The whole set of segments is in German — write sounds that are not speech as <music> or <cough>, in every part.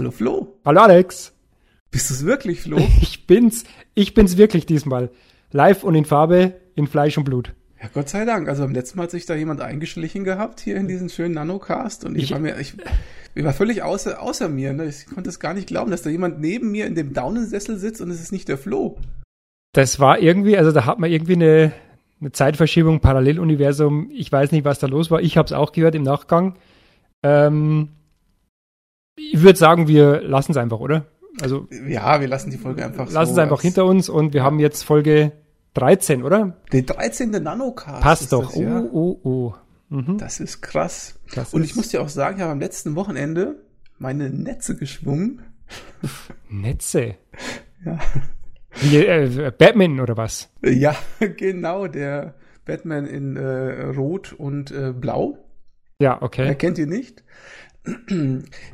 Hallo Flo. Hallo Alex. Bist du es wirklich, Flo? <laughs> Ich bin's. Ich bin's wirklich diesmal. Live und in Farbe, in Fleisch und Blut. Ja, Gott sei Dank. Also beim letzten Mal hat sich da jemand eingeschlichen gehabt hier in diesen schönen Nanocast und ich, ich war mir, ich, ich war völlig außer, außer mir. Ne? Ich konnte es gar nicht glauben, dass da jemand neben mir in dem Daunensessel sitzt und es ist nicht der Flo. Das war irgendwie, also da hat man irgendwie eine, eine Zeitverschiebung, Paralleluniversum. Ich weiß nicht, was da los war. Ich habe es auch gehört im Nachgang. Ähm, ich würde sagen, wir lassen es einfach, oder? Also ja, wir lassen die Folge einfach. Lassen so es einfach hinter uns und wir haben jetzt Folge 13, oder? Der 13. Nanocast. Passt doch. Das, ja. Oh, oh, oh. Mhm. Das ist krass. Das und ist ich muss dir auch sagen, ich habe am letzten Wochenende meine Netze geschwungen. <laughs> Netze? Ja. Wie, äh, Batman oder was? Ja, <laughs> genau, der Batman in äh, Rot und äh, Blau. Ja, okay. Er kennt ihr nicht.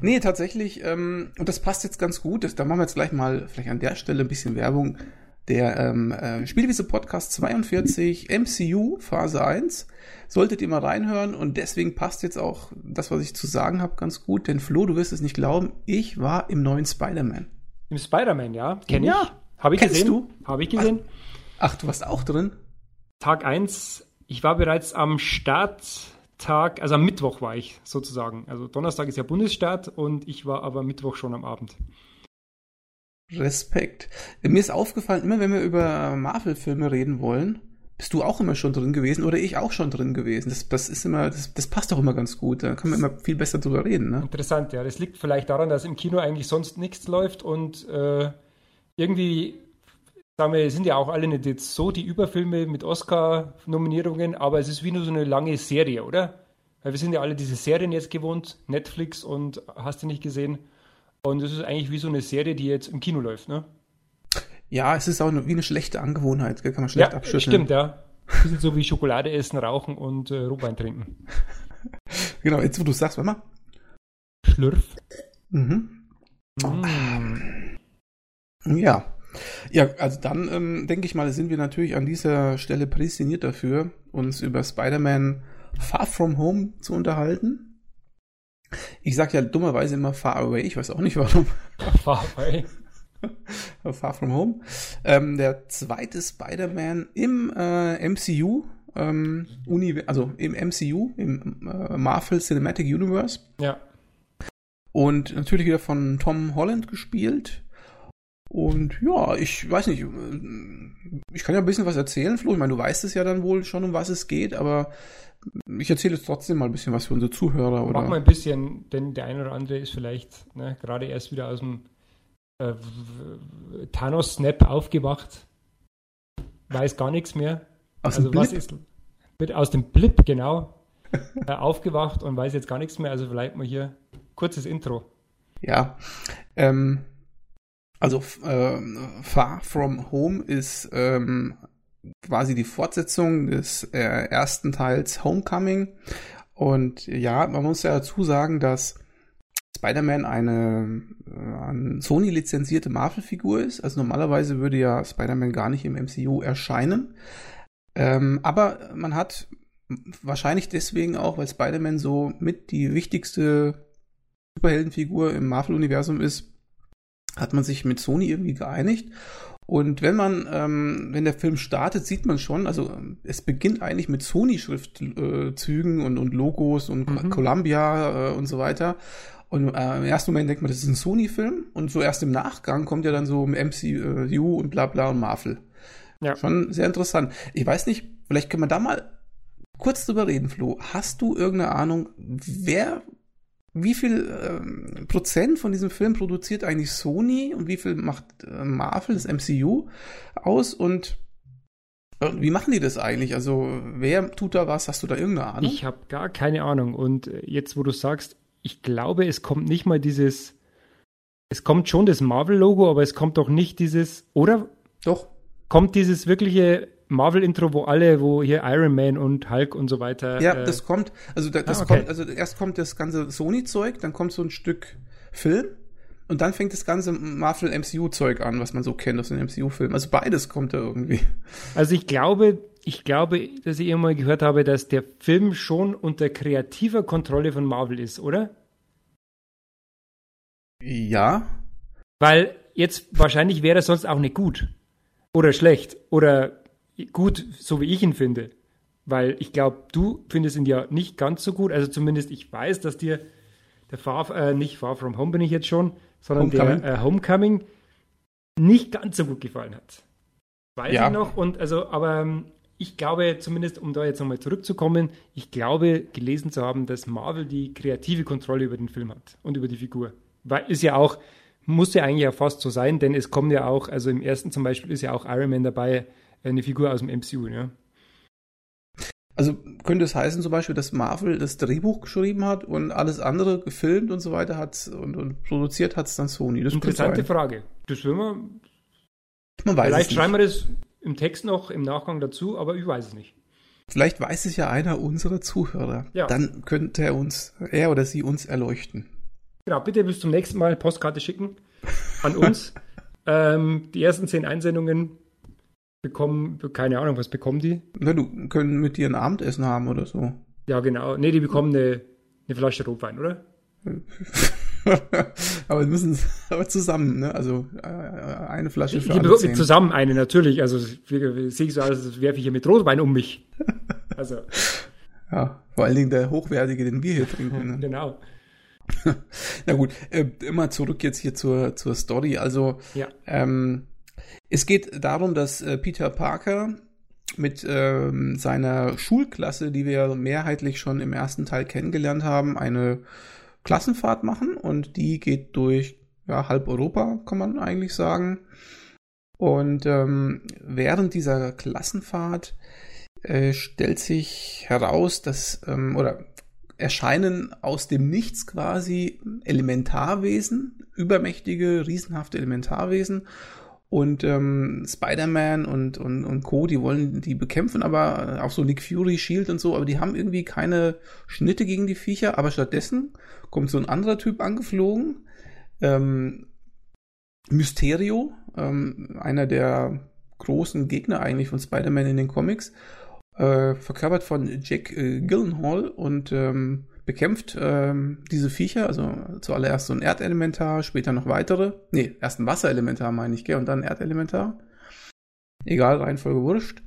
Nee, tatsächlich, ähm, und das passt jetzt ganz gut, das, da machen wir jetzt gleich mal vielleicht an der Stelle ein bisschen Werbung. Der ähm, äh, Spielwiese Podcast 42 MCU Phase 1 solltet ihr mal reinhören und deswegen passt jetzt auch das, was ich zu sagen habe, ganz gut. Denn Flo, du wirst es nicht glauben, ich war im neuen Spider-Man. Im Spider-Man, ja? Kenn ja. ich. Habe ich Kennst gesehen. du? Habe ich gesehen. Ach, ach, du warst auch drin? Tag 1. Ich war bereits am Start Tag, also am Mittwoch war ich sozusagen. Also Donnerstag ist ja Bundesstaat und ich war aber Mittwoch schon am Abend. Respekt. Mir ist aufgefallen, immer wenn wir über Marvel-Filme reden wollen, bist du auch immer schon drin gewesen oder ich auch schon drin gewesen. Das, das ist immer, das, das passt doch immer ganz gut. Da kann man immer viel besser drüber reden. Ne? Interessant, ja. Das liegt vielleicht daran, dass im Kino eigentlich sonst nichts läuft und äh, irgendwie sagen wir, sind ja auch alle nicht jetzt so die Überfilme mit Oscar-Nominierungen, aber es ist wie nur so eine lange Serie, oder? Weil wir sind ja alle diese Serien jetzt gewohnt, Netflix und hast du nicht gesehen. Und es ist eigentlich wie so eine Serie, die jetzt im Kino läuft, ne? Ja, es ist auch wie eine schlechte Angewohnheit, kann man schlecht ja, abschütteln. Stimmt, ja. Ein bisschen so wie Schokolade essen, rauchen und äh, Rotwein trinken. <laughs> genau, jetzt wo du sagst, warte mal. Schlürf. Mhm. Mm. Ja, ja, also dann ähm, denke ich mal, sind wir natürlich an dieser Stelle prädestiniert dafür, uns über Spider-Man Far From Home zu unterhalten. Ich sag ja dummerweise immer Far Away, ich weiß auch nicht warum. <laughs> Far Away. <laughs> Far From Home. Ähm, der zweite Spider-Man im äh, MCU, ähm, also im MCU, im äh, Marvel Cinematic Universe. Ja. Und natürlich wieder von Tom Holland gespielt. Und ja, ich weiß nicht, ich kann ja ein bisschen was erzählen, Flo. Ich meine, du weißt es ja dann wohl schon, um was es geht, aber ich erzähle jetzt trotzdem mal ein bisschen was für unsere Zuhörer. Oder? Mach mal ein bisschen, denn der eine oder andere ist vielleicht ne, gerade erst wieder aus dem äh, Thanos-Snap aufgewacht, weiß gar nichts mehr. Aus also dem was ist wird aus dem Blip, genau, äh, aufgewacht und weiß jetzt gar nichts mehr. Also vielleicht mal hier kurzes Intro. Ja, ähm, also äh, Far From Home ist ähm, quasi die Fortsetzung des äh, ersten Teils Homecoming. Und ja, man muss ja dazu sagen, dass Spider-Man eine äh, Sony lizenzierte Marvel-Figur ist. Also normalerweise würde ja Spider-Man gar nicht im MCU erscheinen. Ähm, aber man hat wahrscheinlich deswegen auch, weil Spider-Man so mit die wichtigste Superheldenfigur im Marvel-Universum ist, hat man sich mit Sony irgendwie geeinigt. Und wenn man, ähm, wenn der Film startet, sieht man schon, also es beginnt eigentlich mit Sony-Schriftzügen äh, und, und Logos und mhm. Columbia äh, und so weiter. Und äh, im ersten Moment denkt man, das ist ein Sony-Film. Und so erst im Nachgang kommt ja dann so MCU und bla bla und Marvel. Ja. Schon sehr interessant. Ich weiß nicht, vielleicht können wir da mal kurz drüber reden, Flo. Hast du irgendeine Ahnung, wer wie viel ähm, Prozent von diesem Film produziert eigentlich Sony und wie viel macht äh, Marvel, das MCU, aus und äh, wie machen die das eigentlich? Also wer tut da was? Hast du da irgendeine Ahnung? Ich habe gar keine Ahnung. Und äh, jetzt, wo du sagst, ich glaube, es kommt nicht mal dieses, es kommt schon das Marvel-Logo, aber es kommt doch nicht dieses, oder? Doch. Kommt dieses wirkliche Marvel-Intro, wo alle, wo hier Iron Man und Hulk und so weiter. Ja, äh, das kommt, also das ah, okay. kommt, also erst kommt das ganze Sony-Zeug, dann kommt so ein Stück Film und dann fängt das ganze Marvel MCU-Zeug an, was man so kennt aus den MCU-Filmen. Also beides kommt da irgendwie. Also ich glaube, ich glaube, dass ich immer gehört habe, dass der Film schon unter kreativer Kontrolle von Marvel ist, oder? Ja. Weil jetzt wahrscheinlich wäre er sonst auch nicht gut. Oder schlecht. Oder gut, so wie ich ihn finde. Weil ich glaube, du findest ihn ja nicht ganz so gut. Also zumindest ich weiß, dass dir der Far, äh, nicht Far From Home bin ich jetzt schon, sondern Homecoming. der äh, Homecoming nicht ganz so gut gefallen hat. Weiß ja. ich noch. Und also, aber ähm, ich glaube, zumindest um da jetzt nochmal zurückzukommen, ich glaube, gelesen zu haben, dass Marvel die kreative Kontrolle über den Film hat und über die Figur. Weil ist ja auch, muss ja eigentlich ja fast so sein, denn es kommt ja auch, also im ersten zum Beispiel ist ja auch Iron Man dabei, eine Figur aus dem MCU, ja. Also könnte es heißen zum Beispiel, dass Marvel das Drehbuch geschrieben hat und alles andere gefilmt und so weiter hat und, und produziert hat es dann Sony. Das Interessante Frage. Das will man. Man weiß Vielleicht schreiben wir das im Text noch im Nachgang dazu, aber ich weiß es nicht. Vielleicht weiß es ja einer unserer Zuhörer. Ja. Dann könnte er uns, er oder sie uns erleuchten. Genau, bitte bis zum nächsten Mal Postkarte schicken an uns. <laughs> ähm, die ersten zehn Einsendungen bekommen, keine Ahnung, was bekommen die? Na, du können mit dir ein Abendessen haben oder so. Ja, genau. Nee, die bekommen eine, eine Flasche Rotwein, oder? <laughs> aber wir müssen <laughs> aber zusammen, ne? Also äh, eine Flasche für ich alle zehn. Zusammen eine, natürlich. Also sehe ich so aus, als werfe ich hier mit Rotwein um mich. <laughs> Also. ja, vor allen Dingen der hochwertige, den wir hier trinken. Ne? genau. Na gut, äh, immer zurück jetzt hier zur, zur Story. Also ja. ähm, es geht darum, dass äh, Peter Parker mit ähm, seiner Schulklasse, die wir mehrheitlich schon im ersten Teil kennengelernt haben, eine Klassenfahrt machen und die geht durch ja, halb Europa, kann man eigentlich sagen. Und ähm, während dieser Klassenfahrt äh, stellt sich heraus, dass ähm, oder erscheinen aus dem Nichts quasi Elementarwesen, übermächtige, riesenhafte Elementarwesen und ähm, Spider-Man und, und, und Co., die wollen die bekämpfen, aber auch so Nick Fury, Shield und so, aber die haben irgendwie keine Schnitte gegen die Viecher, aber stattdessen kommt so ein anderer Typ angeflogen, ähm, Mysterio, ähm, einer der großen Gegner eigentlich von Spider-Man in den Comics, äh, verkörpert von Jack äh, Gyllenhaal und ähm, bekämpft ähm, diese Viecher, also zuallererst so ein Erdelementar, später noch weitere. Nee, erst ein Wasserelementar meine ich, gell, und dann ein Erdelementar. Egal, Reihenfolge wurscht.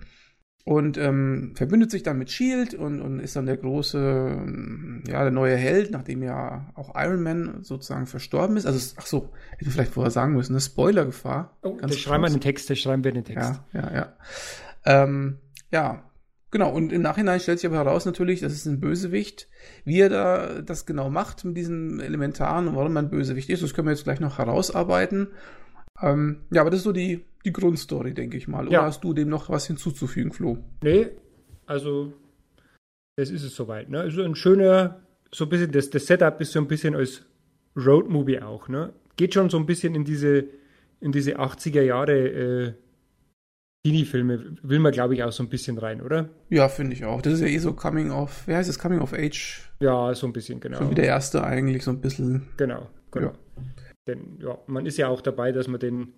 Und ähm, verbündet sich dann mit Shield und, und ist dann der große, ja, der neue Held, nachdem ja auch Iron Man sozusagen verstorben ist. Also, ach so, hätte ich vielleicht vorher sagen müssen, eine Spoilergefahr. Oh, das schreiben wir den Text, das schreiben wir den Text. Ja, ja, ja. Ähm, ja, Genau, und im Nachhinein stellt sich aber heraus natürlich, das ist ein Bösewicht. Wie er da das genau macht mit diesen Elementaren und warum man Bösewicht ist, das können wir jetzt gleich noch herausarbeiten. Ähm, ja, aber das ist so die, die Grundstory, denke ich mal. Oder ja. hast du dem noch was hinzuzufügen, Flo? Nee, also das ist es soweit. Ne? Also ein schöner, so ein bisschen, das, das Setup ist so ein bisschen als Roadmovie auch. Ne? Geht schon so ein bisschen in diese, in diese 80er Jahre äh, Teenie-Filme will man, glaube ich, auch so ein bisschen rein, oder? Ja, finde ich auch. Das ist ja eh so Coming of, wer heißt es? Coming of Age. Ja, so ein bisschen, genau. So wie der erste eigentlich, so ein bisschen. Genau, genau. Ja. Denn ja, man ist ja auch dabei, dass man den,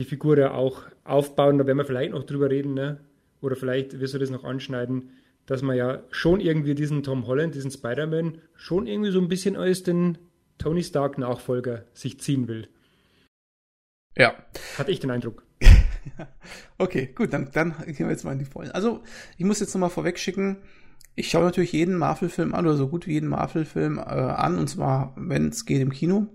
die Figur ja auch aufbauen, da werden wir vielleicht noch drüber reden, ne? Oder vielleicht wirst du das noch anschneiden, dass man ja schon irgendwie diesen Tom Holland, diesen Spider-Man, schon irgendwie so ein bisschen als den Tony Stark-Nachfolger sich ziehen will. Ja. Hatte ich den Eindruck. <laughs> <laughs> okay, gut, dann, dann gehen wir jetzt mal in die Vollen. Also, ich muss jetzt nochmal vorweg schicken, ich schaue natürlich jeden Marvel-Film an oder so gut wie jeden Marvel-Film äh, an, und zwar, wenn es geht, im Kino.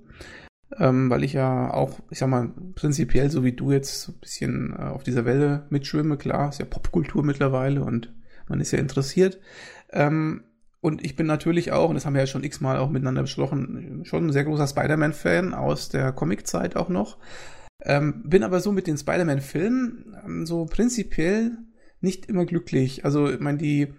Ähm, weil ich ja auch, ich sag mal, prinzipiell, so wie du jetzt so ein bisschen äh, auf dieser Welle mitschwimme, klar, ist ja Popkultur mittlerweile und man ist ja interessiert. Ähm, und ich bin natürlich auch, und das haben wir ja schon x-mal auch miteinander besprochen, schon ein sehr großer Spider-Man-Fan aus der Comic-Zeit auch noch. Ähm, bin aber so mit den Spider-Man-Filmen ähm, so prinzipiell nicht immer glücklich. Also, ich meine, die,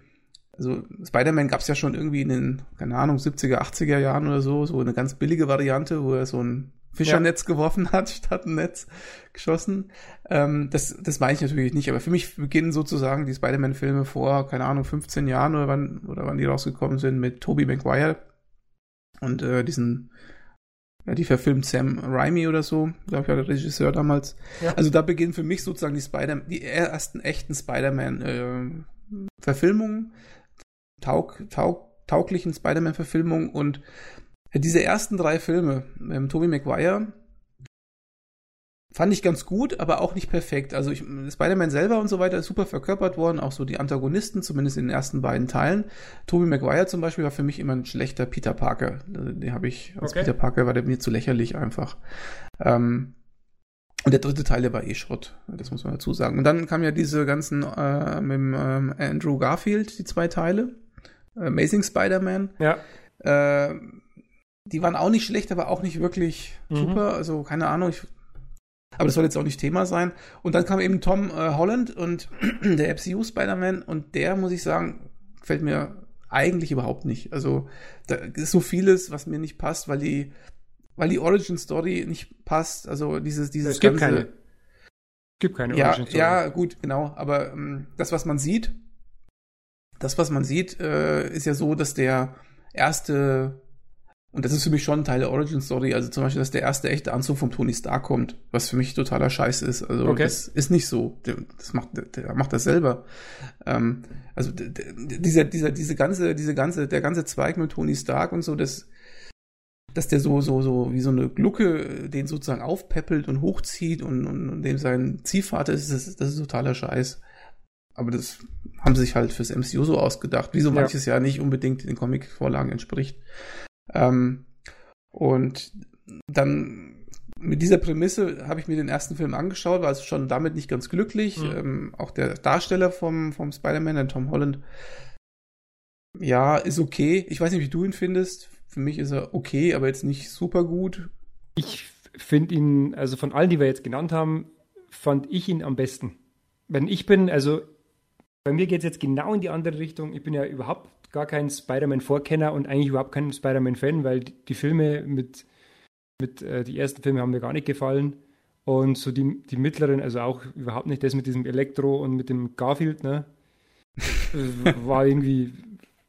also Spider-Man gab es ja schon irgendwie in den, keine Ahnung, 70er, 80er Jahren oder so, so eine ganz billige Variante, wo er so ein Fischernetz ja. geworfen hat, <laughs> statt ein Netz geschossen. Ähm, das, das meine ich natürlich nicht, aber für mich beginnen sozusagen die Spider-Man-Filme vor, keine Ahnung, 15 Jahren oder wann, oder wann die rausgekommen sind mit Tobey Maguire und äh, diesen ja, die verfilmt Sam Raimi oder so, glaube ich, war der Regisseur damals. Ja. Also da beginnen für mich sozusagen die Spider, die ersten echten Spider-Man-Verfilmungen, äh, taug, taug, tauglichen Spider-Man-Verfilmungen und diese ersten drei Filme ähm, Tobey Maguire fand ich ganz gut, aber auch nicht perfekt. Also ich, Spider-Man selber und so weiter ist super verkörpert worden, auch so die Antagonisten, zumindest in den ersten beiden Teilen. Tobey Maguire zum Beispiel war für mich immer ein schlechter Peter Parker. Den habe ich als okay. Peter Parker war der mir zu lächerlich einfach. Ähm, und der dritte Teil, der war eh Schrott, das muss man dazu sagen. Und dann kamen ja diese ganzen äh, mit ähm, Andrew Garfield, die zwei Teile. Amazing Spider-Man. Ja. Äh, die waren auch nicht schlecht, aber auch nicht wirklich mhm. super. Also keine Ahnung, ich aber das soll jetzt auch nicht Thema sein. Und dann kam eben Tom äh, Holland und <clears throat> der MCU Spider-Man und der, muss ich sagen, gefällt mir eigentlich überhaupt nicht. Also da ist so vieles, was mir nicht passt, weil die, weil die Origin Story nicht passt. Also dieses, dieses es gibt ganze, keine. gibt keine ja, Origin Story. Ja, gut, genau. Aber ähm, das, was man sieht, das, was man sieht, äh, ist ja so, dass der erste und das ist für mich schon ein Teil der Origin Story. Also zum Beispiel, dass der erste echte Anzug vom Tony Stark kommt, was für mich totaler Scheiß ist. Also okay. das ist nicht so. Das macht, der macht das selber. Ähm, also dieser, dieser, diese ganze, diese ganze, der ganze Zweig mit Tony Stark und so, das, dass der so, so, so wie so eine Glucke den sozusagen aufpeppelt und hochzieht und, und, und dem sein Ziehvater ist, das, das ist totaler Scheiß. Aber das haben sie sich halt fürs MCU so ausgedacht, wie so manches ja, ja nicht unbedingt den Comic-Vorlagen entspricht. Ähm, und dann mit dieser Prämisse habe ich mir den ersten Film angeschaut, war also schon damit nicht ganz glücklich. Mhm. Ähm, auch der Darsteller vom, vom Spider-Man, der Tom Holland, ja, ist okay. Ich weiß nicht, wie du ihn findest. Für mich ist er okay, aber jetzt nicht super gut. Ich finde ihn, also von allen, die wir jetzt genannt haben, fand ich ihn am besten. Wenn ich bin, also bei mir geht es jetzt genau in die andere Richtung. Ich bin ja überhaupt gar kein Spider-Man-Vorkenner und eigentlich überhaupt kein Spider-Man-Fan, weil die, Filme mit, mit äh, die ersten Filme haben mir gar nicht gefallen. Und so die, die mittleren, also auch überhaupt nicht das mit diesem Elektro und mit dem Garfield, ne? <laughs> war irgendwie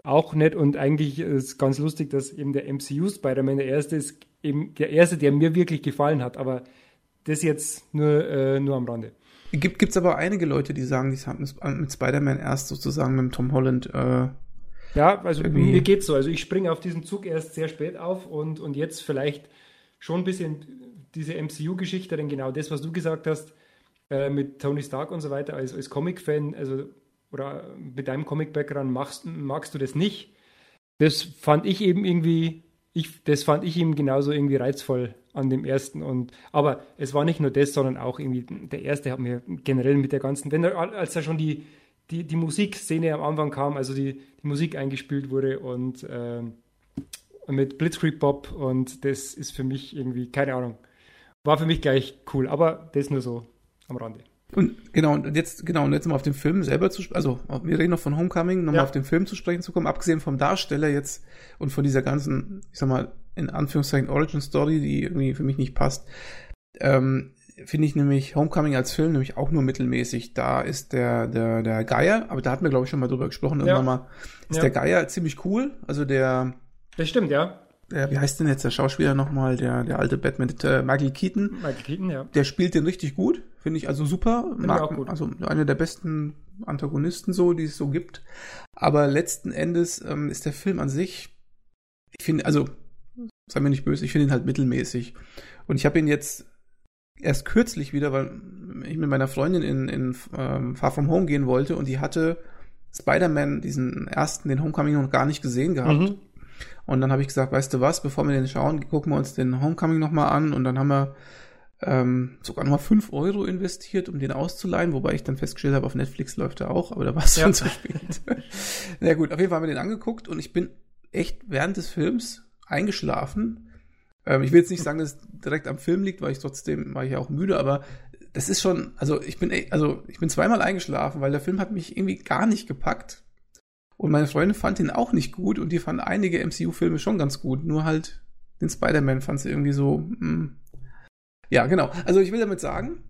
auch nett und eigentlich ist ganz lustig, dass eben der MCU Spider-Man der erste ist, eben der erste, der mir wirklich gefallen hat, aber das jetzt nur, äh, nur am Rande. Gibt es aber einige Leute, die sagen, die haben mit Spider-Man erst sozusagen mit Tom Holland äh, ja, also Irgendwie. mir geht's so. Also ich springe auf diesen Zug erst sehr spät auf und, und jetzt vielleicht schon ein bisschen diese MCU-Geschichte, denn genau das, was du gesagt hast, äh, mit Tony Stark und so weiter, als, als Comic-Fan, also oder mit deinem Comic-Background magst, magst du das nicht. Das fand ich eben irgendwie, ich, das fand ich eben genauso irgendwie reizvoll an dem ersten. Und aber es war nicht nur das, sondern auch irgendwie der erste hat mir generell mit der ganzen, wenn er, als er schon die die, die Musikszene am Anfang kam, also die, die Musik eingespielt wurde und äh, mit Blitzkrieg Bob und das ist für mich irgendwie, keine Ahnung, war für mich gleich cool, aber das nur so am Rande. Und genau, und jetzt, genau, und jetzt mal auf den Film selber zu also wir reden noch von Homecoming, nochmal ja. auf den Film zu sprechen zu kommen, abgesehen vom Darsteller jetzt und von dieser ganzen, ich sag mal, in Anführungszeichen Origin Story, die irgendwie für mich nicht passt. Ähm, finde ich nämlich Homecoming als Film nämlich auch nur mittelmäßig. Da ist der, der, der Geier, aber da hatten wir, glaube ich, schon mal drüber gesprochen, ja. irgendwann mal, ist ja. der Geier ziemlich cool. Also der. Das stimmt, ja. Der, wie heißt denn jetzt der Schauspieler nochmal, der, der alte Batman, der, Michael Keaton? Michael Keaton, ja. Der spielt den richtig gut, finde ich also super. Find Mag, auch gut. Also einer der besten Antagonisten so, die es so gibt. Aber letzten Endes ähm, ist der Film an sich, ich finde, also, sei mir nicht böse, ich finde ihn halt mittelmäßig. Und ich habe ihn jetzt erst kürzlich wieder, weil ich mit meiner Freundin in, in ähm, Far From Home gehen wollte und die hatte Spider-Man, diesen ersten, den Homecoming noch gar nicht gesehen gehabt. Mhm. Und dann habe ich gesagt, weißt du was, bevor wir den schauen, gucken wir uns den Homecoming nochmal an und dann haben wir ähm, sogar nochmal 5 Euro investiert, um den auszuleihen, wobei ich dann festgestellt habe, auf Netflix läuft er auch, aber da war es ja. schon zu spät. <laughs> Na gut, auf jeden Fall haben wir den angeguckt und ich bin echt während des Films eingeschlafen ähm, ich will jetzt nicht sagen, dass es direkt am Film liegt, weil ich trotzdem war ich ja auch müde, aber das ist schon, also ich bin, also ich bin zweimal eingeschlafen, weil der Film hat mich irgendwie gar nicht gepackt. Und meine Freundin fand ihn auch nicht gut und die fand einige MCU-Filme schon ganz gut, nur halt den Spider-Man fand sie irgendwie so, mh. Hm. ja, genau. Also ich will damit sagen,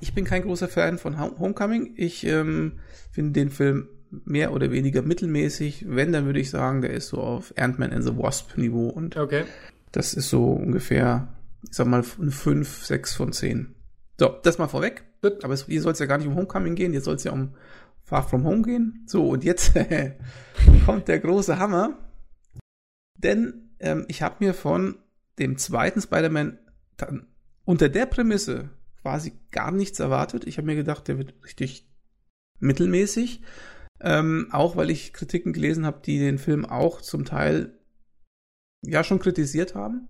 ich bin kein großer Fan von Homecoming. Ich ähm, finde den Film mehr oder weniger mittelmäßig. Wenn, dann würde ich sagen, der ist so auf Ant-Man and the Wasp Niveau okay. Das ist so ungefähr, ich sag mal, eine 5, 6 von 10. So, das mal vorweg. Aber hier soll es ja gar nicht um Homecoming gehen, jetzt soll es ja um Far From Home gehen. So, und jetzt <laughs> kommt der große Hammer. Denn ähm, ich habe mir von dem zweiten Spider-Man unter der Prämisse quasi gar nichts erwartet. Ich habe mir gedacht, der wird richtig mittelmäßig. Ähm, auch weil ich Kritiken gelesen habe, die den Film auch zum Teil ja schon kritisiert haben.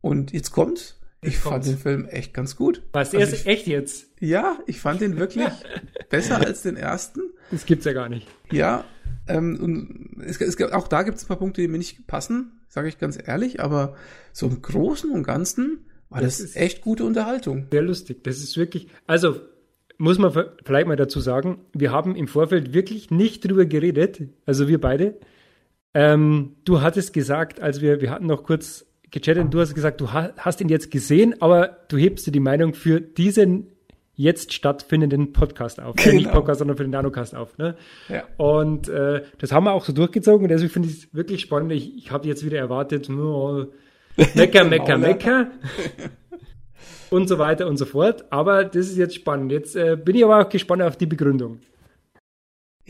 Und jetzt kommt's. Ich jetzt fand den Film echt ganz gut. Was, also ist echt jetzt? Ja, ich fand den wirklich <laughs> besser als den ersten. Das gibt's ja gar nicht. Ja, ähm, und es, es, auch da gibt es ein paar Punkte, die mir nicht passen, sage ich ganz ehrlich, aber so im Großen und Ganzen war das, das echt gute Unterhaltung. Sehr lustig. Das ist wirklich, also muss man vielleicht mal dazu sagen, wir haben im Vorfeld wirklich nicht drüber geredet, also wir beide. Ähm, du hattest gesagt, als wir, wir hatten noch kurz gechattet, du hast gesagt, du hast ihn jetzt gesehen, aber du hebst dir die Meinung für diesen jetzt stattfindenden Podcast auf. Genau. Äh, nicht genau. Podcast, sondern für den Nanocast auf. Ne? Ja. Und äh, das haben wir auch so durchgezogen und deswegen finde ich es wirklich spannend. Ich, ich habe jetzt wieder erwartet, oh, <laughs> Mecker, Mecker, Mecker. und so weiter und so fort. Aber das ist jetzt spannend. Jetzt äh, bin ich aber auch gespannt auf die Begründung.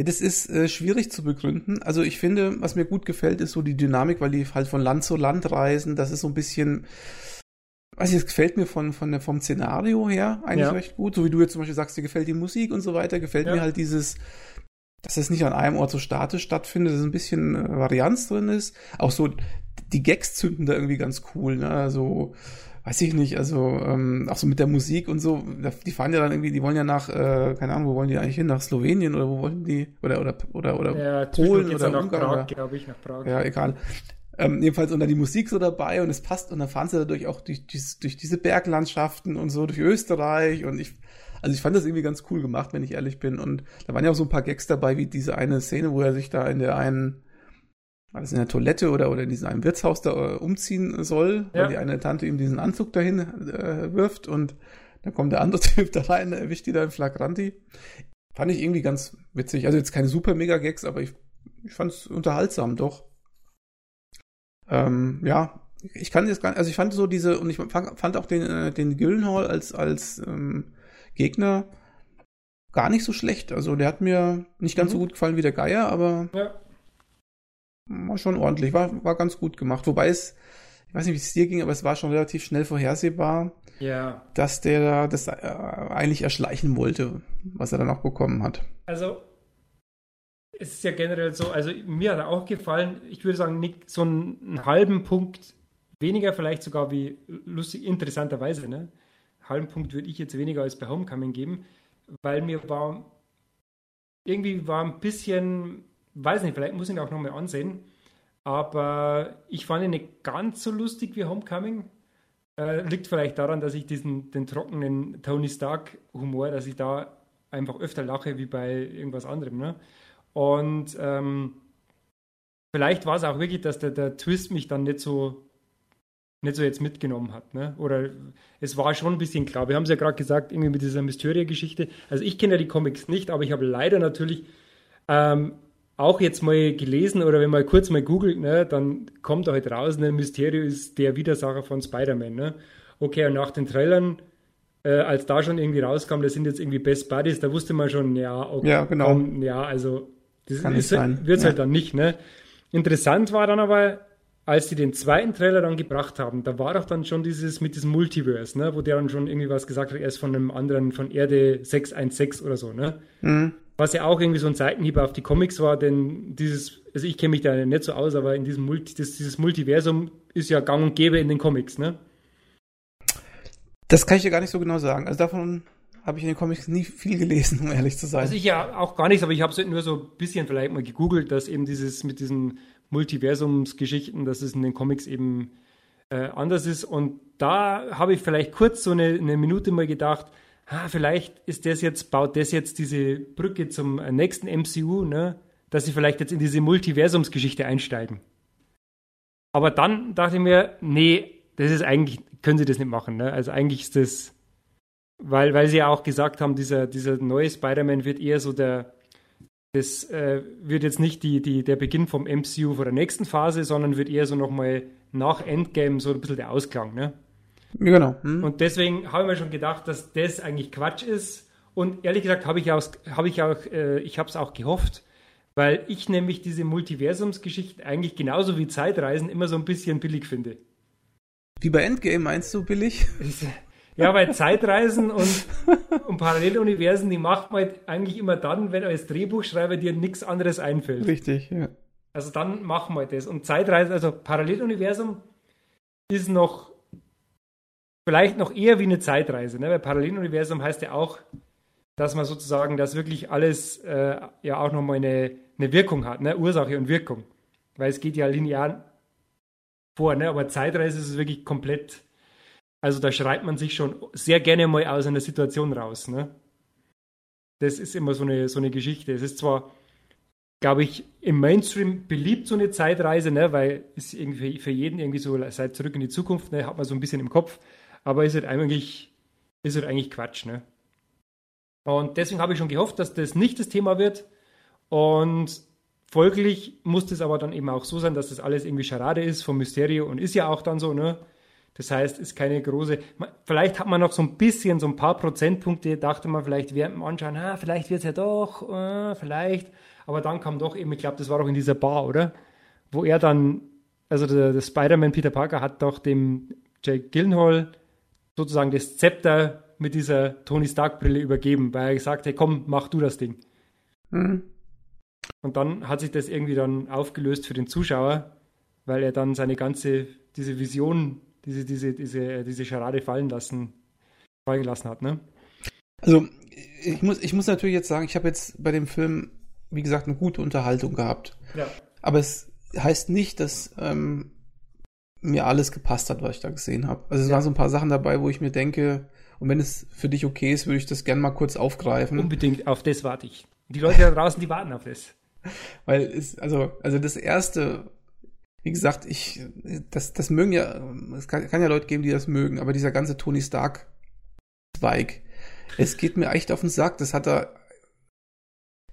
Ja, das ist äh, schwierig zu begründen. Also ich finde, was mir gut gefällt, ist so die Dynamik, weil die halt von Land zu Land reisen. Das ist so ein bisschen, weiß ich, es gefällt mir von, von der, vom Szenario her eigentlich ja. recht gut. So wie du jetzt zum Beispiel sagst, dir gefällt die Musik und so weiter, gefällt ja. mir halt dieses, dass es nicht an einem Ort so statisch stattfindet, dass ein bisschen äh, Varianz drin ist. Auch so, die Gags zünden da irgendwie ganz cool, ne? Also, weiß ich nicht, also ähm, auch so mit der Musik und so, die fahren ja dann irgendwie, die wollen ja nach, äh, keine Ahnung, wo wollen die eigentlich hin, nach Slowenien oder wo wollen die, oder oder oder oder ja, Polen oder nach Ungarn, glaube ich, nach Prag. Ja, egal. Ähm, jedenfalls und dann die Musik so dabei und es passt und dann fahren sie dadurch auch durch, durch, durch diese Berglandschaften und so durch Österreich und ich also ich fand das irgendwie ganz cool gemacht, wenn ich ehrlich bin und da waren ja auch so ein paar Gags dabei, wie diese eine Szene, wo er sich da in der einen war das in der Toilette oder, oder in diesem einem Wirtshaus da äh, umziehen soll, ja. weil die eine Tante ihm diesen Anzug dahin äh, wirft und dann kommt der andere <laughs> Typ da rein, erwischt die da im Flagranti. Fand ich irgendwie ganz witzig. Also jetzt keine super Mega-Gags, aber ich, ich fand es unterhaltsam, doch. Ähm, ja, ich kann jetzt gar nicht, also ich fand so diese, und ich fand auch den, äh, den Gyllenhaal als, als ähm, Gegner gar nicht so schlecht. Also der hat mir nicht ganz mhm. so gut gefallen wie der Geier, aber ja war schon ordentlich, war, war ganz gut gemacht. Wobei es, ich weiß nicht, wie es dir ging, aber es war schon relativ schnell vorhersehbar, ja. dass der da das äh, eigentlich erschleichen wollte, was er dann auch bekommen hat. Also, es ist ja generell so, also mir hat er auch gefallen, ich würde sagen, nicht so einen, einen halben Punkt weniger, vielleicht sogar wie lustig, interessanterweise, ne? halben Punkt würde ich jetzt weniger als bei Homecoming geben, weil mir war irgendwie war ein bisschen weiß nicht, vielleicht muss ich ihn auch nochmal ansehen. Aber ich fand ihn nicht ganz so lustig wie Homecoming. Äh, liegt vielleicht daran, dass ich diesen den trockenen Tony Stark Humor, dass ich da einfach öfter lache wie bei irgendwas anderem. Ne? Und ähm, vielleicht war es auch wirklich, dass der, der Twist mich dann nicht so nicht so jetzt mitgenommen hat. Ne? Oder es war schon ein bisschen klar. Wir haben es ja gerade gesagt, irgendwie mit dieser Mysteria-Geschichte. Also ich kenne ja die Comics nicht, aber ich habe leider natürlich ähm, auch jetzt mal gelesen oder wenn man kurz mal googelt, ne, dann kommt da halt raus, ne, Mysterio ist der Widersacher von Spider-Man. Ne? Okay, und nach den Trailern, äh, als da schon irgendwie rauskam, das sind jetzt irgendwie Best Buddies, da wusste man schon, ja, okay, ja, genau. Komm, ja, also das Kann ist, wird es ja. halt dann nicht. Ne? Interessant war dann aber, als sie den zweiten Trailer dann gebracht haben, da war doch dann schon dieses mit diesem Multiverse, ne, wo der dann schon irgendwie was gesagt hat, er ist von einem anderen, von Erde 616 oder so, ne? Mhm. Was ja auch irgendwie so ein Seitenhieb auf die Comics war, denn dieses, also ich kenne mich da nicht so aus, aber in diesem Multi, das, dieses Multiversum ist ja gang und gäbe in den Comics, ne? Das kann ich dir gar nicht so genau sagen. Also davon habe ich in den Comics nie viel gelesen, um ehrlich zu sein. Also ich ja auch gar nichts, aber ich habe es nur so ein bisschen vielleicht mal gegoogelt, dass eben dieses mit diesen Multiversumsgeschichten, dass es in den Comics eben äh, anders ist. Und da habe ich vielleicht kurz so eine, eine Minute mal gedacht, ah, vielleicht ist das jetzt, baut das jetzt diese Brücke zum nächsten MCU, ne? dass sie vielleicht jetzt in diese Multiversumsgeschichte einsteigen. Aber dann dachte ich mir, nee, das ist eigentlich, können sie das nicht machen. Ne? Also eigentlich ist das, weil, weil sie ja auch gesagt haben, dieser, dieser neue Spider-Man wird eher so der, das äh, wird jetzt nicht die, die, der Beginn vom MCU vor der nächsten Phase, sondern wird eher so nochmal nach Endgame so ein bisschen der Ausklang. Ne? Genau. Hm. Und deswegen habe ich mir schon gedacht, dass das eigentlich Quatsch ist. Und ehrlich gesagt habe ich auch, habe ich auch, äh, ich habe es auch gehofft, weil ich nämlich diese Multiversumsgeschichten eigentlich genauso wie Zeitreisen immer so ein bisschen billig finde. Wie bei Endgame meinst du billig? Ja, weil Zeitreisen und, <laughs> und Paralleluniversen, die macht man halt eigentlich immer dann, wenn als Drehbuchschreiber dir nichts anderes einfällt. Richtig, ja. Also dann machen wir das. Und Zeitreisen, also Paralleluniversum ist noch vielleicht noch eher wie eine Zeitreise, ne? weil Paralleluniversum heißt ja auch, dass man sozusagen, dass wirklich alles äh, ja auch nochmal eine, eine Wirkung hat, ne? Ursache und Wirkung. Weil es geht ja linear vor, ne? aber Zeitreise ist wirklich komplett, also da schreibt man sich schon sehr gerne mal aus einer Situation raus. Ne? Das ist immer so eine, so eine Geschichte. Es ist zwar, glaube ich, im Mainstream beliebt, so eine Zeitreise, ne? weil es irgendwie für jeden irgendwie so seit zurück in die Zukunft, ne? hat man so ein bisschen im Kopf, aber ist halt eigentlich, ist halt eigentlich Quatsch. Ne? Und deswegen habe ich schon gehofft, dass das nicht das Thema wird. Und folglich muss das aber dann eben auch so sein, dass das alles irgendwie Charade ist vom Mysterio und ist ja auch dann so, ne? Das heißt, ist keine große. Vielleicht hat man noch so ein bisschen, so ein paar Prozentpunkte, dachte man vielleicht während dem Anschauen, ah, vielleicht wird es ja doch, äh, vielleicht. Aber dann kam doch eben, ich glaube, das war auch in dieser Bar, oder? Wo er dann, also der, der Spider-Man Peter Parker hat doch dem Jake Gyllenhaal sozusagen das Zepter mit dieser Tony Stark-Brille übergeben, weil er gesagt hat, komm, mach du das Ding. Mhm. Und dann hat sich das irgendwie dann aufgelöst für den Zuschauer, weil er dann seine ganze, diese Vision, diese, diese, diese, diese Charade fallen lassen, fallen gelassen hat, ne? Also, ich muss, ich muss natürlich jetzt sagen, ich habe jetzt bei dem Film, wie gesagt, eine gute Unterhaltung gehabt. Ja. Aber es heißt nicht, dass ähm, mir alles gepasst hat, was ich da gesehen habe. Also es ja. waren so ein paar Sachen dabei, wo ich mir denke, und wenn es für dich okay ist, würde ich das gerne mal kurz aufgreifen. Unbedingt, auf das warte ich. Die Leute da draußen, die warten auf das. <laughs> Weil es, also, also das erste, wie gesagt, ich, das, das mögen ja, es kann, kann ja Leute geben, die das mögen, aber dieser ganze Tony Stark Zweig, es geht mir echt auf den Sack, das hat er,